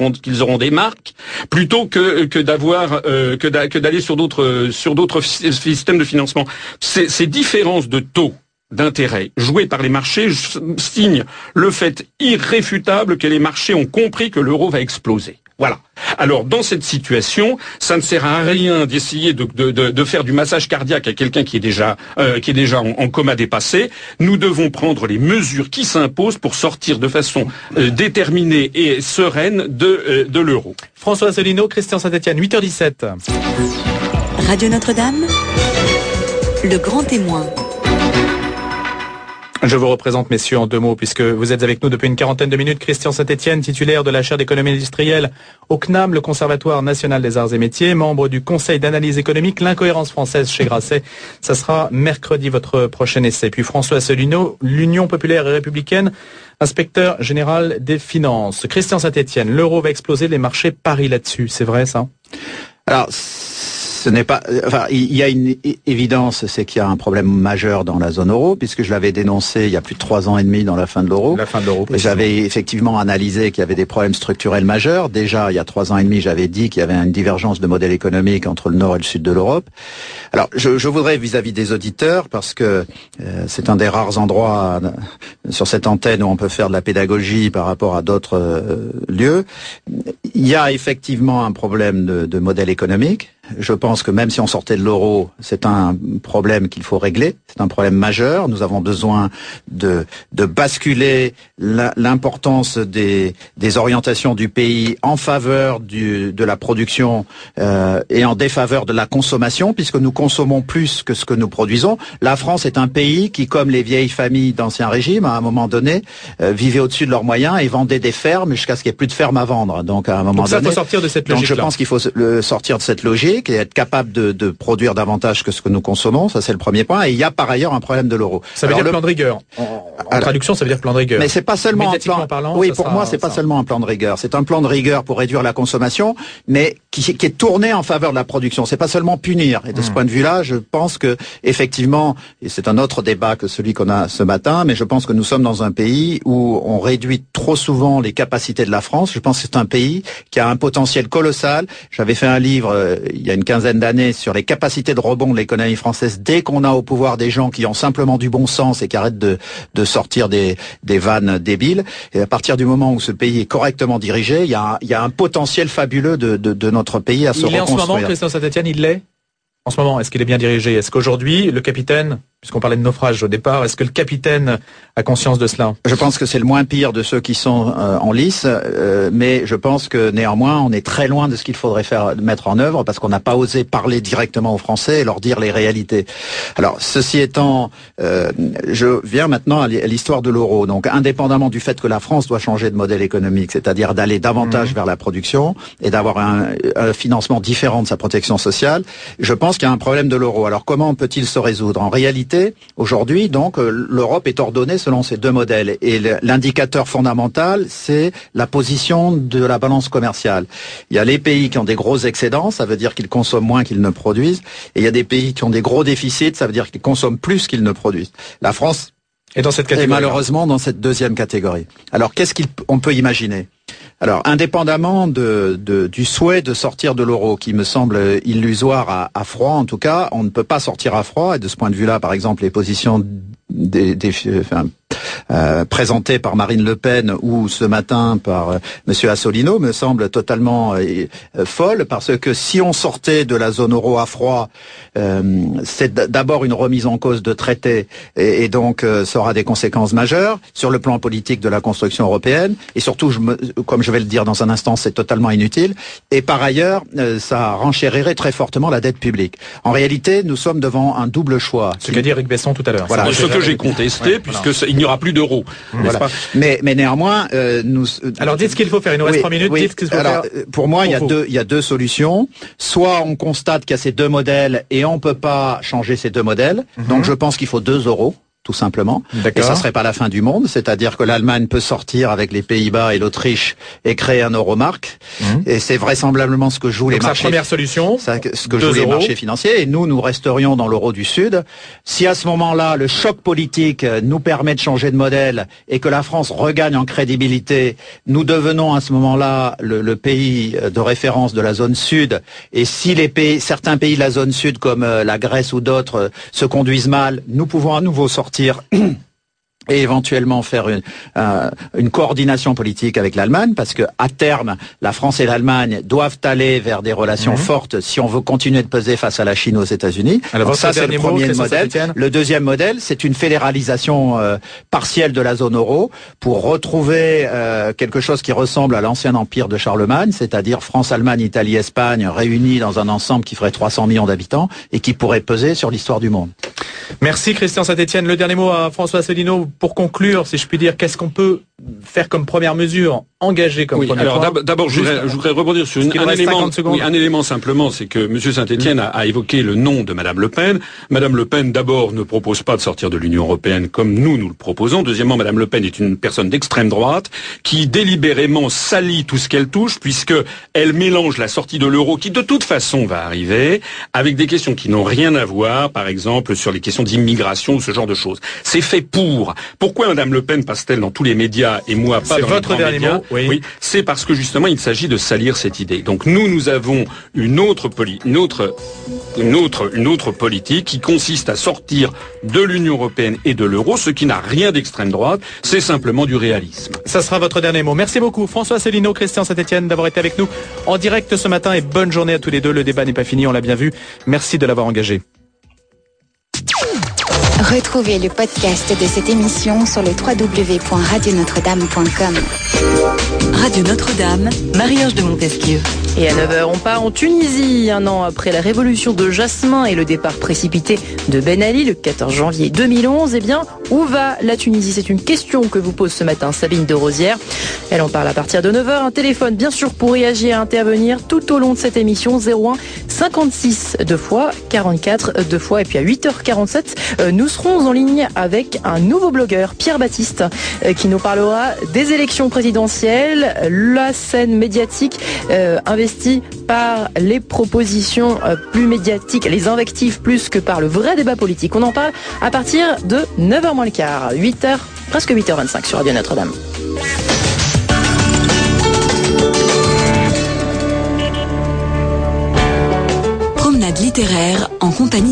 auront des marques plutôt que d'avoir euh, que d'a- que d'aller sur d'autres systèmes de financement. Ces, ces différences de taux d'intérêt jouées par les marchés signent le fait irréfutable que les marchés ont compris que l'euro va exploser. Voilà. Alors, dans cette situation, ça ne sert à rien d'essayer de, de- de- de faire du massage cardiaque à quelqu'un qui est déjà, euh, qui est déjà en, en coma dépassé. Nous devons prendre les mesures qui s'imposent pour sortir de façon euh, déterminée et sereine de, euh, de l'euro. François Asselineau, Christian Saint-Etienne, 8h17. Radio Notre-Dame, le grand témoin. Je vous représente, messieurs, en deux mots, puisque vous êtes avec nous depuis une quarantaine de minutes. Christian Saint-Etienne, titulaire de la chaire d'économie industrielle au CNAM, le Conservatoire national des arts et métiers, membre du Conseil d'analyse économique, l'incohérence française chez Grasset. Ça sera mercredi votre prochain essai. Puis François Asselineau, l'Union populaire et républicaine, inspecteur général des finances. Christian Saint-Etienne, l'euro va exploser, les marchés parient là-dessus. C'est vrai, ça? Alors, ce n'est pas. Enfin, il y a une évidence, c'est qu'il y a un problème majeur dans la zone euro, puisque je l'avais dénoncé il y a plus de trois ans et demi dans la fin de l'euro. La fin de l'euro. J'avais effectivement analysé qu'il y avait des problèmes structurels majeurs. Déjà, il y a trois ans et demi, j'avais dit qu'il y avait une divergence de modèle économique entre le nord et le sud de l'Europe. Alors, je, je voudrais vis-à-vis des auditeurs, parce que euh, c'est un des rares endroits euh, sur cette antenne où on peut faire de la pédagogie par rapport à d'autres euh, lieux. Il y a effectivement un problème de, de modèle économique. Je pense que même si on sortait de l'euro, c'est un problème qu'il faut régler. C'est un problème majeur. Nous avons besoin de, de basculer l'importance des, des, orientations du pays en faveur du, de la production euh, et en défaveur de la consommation, puisque nous consommons plus que ce que nous produisons. La France est un pays qui, comme les vieilles familles d'ancien régime, à un moment donné, euh, vivait au-dessus de leurs moyens et vendait des fermes jusqu'à ce qu'il n'y ait plus de fermes à vendre. Donc moment Donc ça, donné, faut sortir de cette donc logique. je pense qu'il faut le- sortir de cette logique et être capable de, de produire davantage que ce que nous consommons. Ça, c'est le premier point. Et il y a par ailleurs un problème de l'euro. Ça veut Alors, dire le- plan de rigueur. En, Alors- traduction, ça veut dire plan de rigueur. mais c'est pas seulement un plan. parlant, oui, pour sera moi, c'est pas seulement un plan de rigueur. C'est un plan de rigueur pour réduire la consommation, mais qui, qui est tourné en faveur de la production. C'est pas seulement punir. Et de Hmm. ce point de vue-là, je pense que effectivement, et c'est un autre débat que celui qu'on a ce matin, mais je pense que nous sommes dans un pays où on réduit trop souvent les capacités de la France. Je pense que c'est un pays qui a un potentiel colossal. J'avais fait un livre euh, il y a une quinzaine d'années sur les capacités de rebond de l'économie française dès qu'on a au pouvoir des gens qui ont simplement du bon sens et qui arrêtent de, de sortir des, des vannes débiles. Et à partir du moment où ce pays est correctement dirigé, il y a, un- il y a un potentiel fabuleux de, de, de notre pays à se Il est en ce moment. Christian Saint-Etienne, il l'est? En ce moment, est-ce qu'il est bien dirigé? Est-ce qu'aujourd'hui, le capitaine, puisqu'on parlait de naufrage au départ, est-ce que le capitaine a conscience de cela? Je pense que c'est le moins pire de ceux qui sont euh, en lice, euh, mais je pense que néanmoins, on est très loin de ce qu'il faudrait faire mettre en œuvre parce qu'on n'a pas osé parler directement aux Français et leur dire les réalités. Alors, ceci étant, euh, je viens maintenant à l'histoire de l'euro. Donc, indépendamment du fait que la France doit changer de modèle économique, c'est-à-dire d'aller davantage vers la production et d'avoir un, un financement différent de sa protection sociale, je pense qu'il y a un problème de l'euro. Alors, comment peut-il se résoudre? En réalité, aujourd'hui, donc, euh, l'Europe est ordonnée selon ces deux modèles. Et l'indicateur fondamental, c'est la position de la balance commerciale. Il y a les pays qui ont des gros excédents, ça veut dire qu'ils consomment moins qu'ils ne produisent. Et il y a des pays qui ont des gros déficits, ça veut dire qu'ils consomment plus qu'ils ne produisent. La France Et dans cette est catégorie malheureusement dans cette deuxième catégorie. Alors, qu'est-ce qu'on peut imaginer? Alors, indépendamment du souhait de sortir de l'euro, qui me semble illusoire à, à froid, en tout cas, on ne peut pas sortir à froid. Et de ce point de vue-là, par exemple, les positions des, des- enfin, euh, présentées par Marine Le Pen ou ce matin par euh, Monsieur Assolino me semblent totalement euh, euh, folles, parce que si on sortait de la zone euro à froid, euh, c'est d'abord une remise en cause de traités, et, et donc euh, ça aura des conséquences majeures sur le plan politique de la construction européenne, et surtout, je me- comme je vais le dire dans un instant, c'est totalement inutile. Et par ailleurs, euh, ça renchérirait très fortement la dette publique. En réalité, nous sommes devant un double choix. Ce qu'a dit Eric Besson tout à l'heure. Voilà. Que j'ai contesté, Ouais, puisque il n'y aura plus d'euros. Voilà. Mais, mais néanmoins, euh, nous. Alors dites ce qu'il faut faire, il nous reste trois minutes, oui. dites ce qu'il faut Alors, faire. euh, Pour moi, il y, a deux, il y a deux solutions. Soit on constate qu'il y a ces deux modèles et on peut pas changer ces deux modèles. Donc je pense qu'il faut deux euros tout simplement. Et ça serait pas la fin du monde, c'est-à-dire que l'Allemagne peut sortir avec les Pays-Bas et l'Autriche et créer un euromarque. Et c'est vraisemblablement ce que jouent les. Donc marchés. première solution, Ça, ce que jouent les marchés financiers et nous, nous resterions dans l'euro du Sud. Si à ce moment-là, le choc politique nous permet de changer de modèle et que la France regagne en crédibilité, nous devenons à ce moment-là le, le pays de référence de la zone Sud. Et si les pays, certains pays de la zone Sud, comme euh, la Grèce ou d'autres, euh, se conduisent mal, nous pouvons à nouveau sortir Tire. <clears throat> et éventuellement faire une, euh, une coordination politique avec l'Allemagne, parce que à terme, la France et l'Allemagne doivent aller vers des relations Mhm. fortes si on veut continuer de peser face à la Chine aux États-Unis. Alors, ça, c'est le mot, premier modèle. Le deuxième modèle, c'est une fédéralisation euh, partielle de la zone euro pour retrouver euh, quelque chose qui ressemble à l'ancien empire de Charlemagne, c'est-à-dire France, Allemagne, Italie, Espagne réunis dans un ensemble qui ferait 300 millions d'habitants et qui pourrait peser sur l'histoire du monde. Merci Christian Saint-Etienne. Le dernier mot à François Asselineau pour conclure, si je puis dire, qu'est-ce qu'on peut faire comme première mesure, engager comme oui, première alors d'abord, je, je voudrais, rebondir sur une, un, élément, oui, un élément simplement, c'est que M. Saint-Etienne a, a, évoqué le nom de Madame Le Pen. Madame Le Pen, d'abord, ne propose pas de sortir de l'Union européenne comme nous, nous le proposons. Deuxièmement, Madame Le Pen est une personne d'extrême droite qui délibérément salit tout ce qu'elle touche, puisque elle mélange la sortie de l'euro, qui de toute façon va arriver, avec des questions qui n'ont rien à voir, par exemple, sur les questions d'immigration ou ce genre de choses. C'est fait pour. Pourquoi Madame Le Pen passe-t-elle dans tous les médias et moi pas dans votre les dernier médias mot, oui. oui c'est parce que justement il s'agit de salir cette idée. Donc nous, nous avons une autre, poli une autre, une autre, une autre politique qui consiste à sortir de l'Union européenne et de l'euro, ce qui n'a rien d'extrême droite, c'est simplement du réalisme. Ça sera votre dernier mot. Merci beaucoup François Célineau, Christian Saint-Etienne d'avoir été avec nous en direct ce matin et bonne journée à tous les deux. Le débat n'est pas fini, on l'a bien vu. Merci de l'avoir engagé. Retrouvez le podcast de cette émission sur le www.radionotre-dame.com. Radio Notre-Dame, Marie-Ange de Montesquieu. Et à 9h, on part en Tunisie, un an après la révolution de Jasmin et le départ précipité de Ben Ali le 14 janvier 2011. Eh bien, où va la Tunisie? C'est une question que vous pose ce matin Sabine de Rosière. Elle en parle à partir de 9h. Un téléphone, bien sûr, pour réagir et intervenir tout au long de cette émission. 01 56 deux fois, 44 deux fois. Et puis à 8h47, nous serons en ligne avec un nouveau blogueur, Pierre Baptiste, qui nous parlera des élections présidentielles, la scène médiatique euh, par les propositions euh, plus médiatiques, les invectives plus que par le vrai débat politique. On en parle à partir de 9h moins le quart, 8h, presque 8h25 sur Radio Notre-Dame. Promenade littéraire en compagnie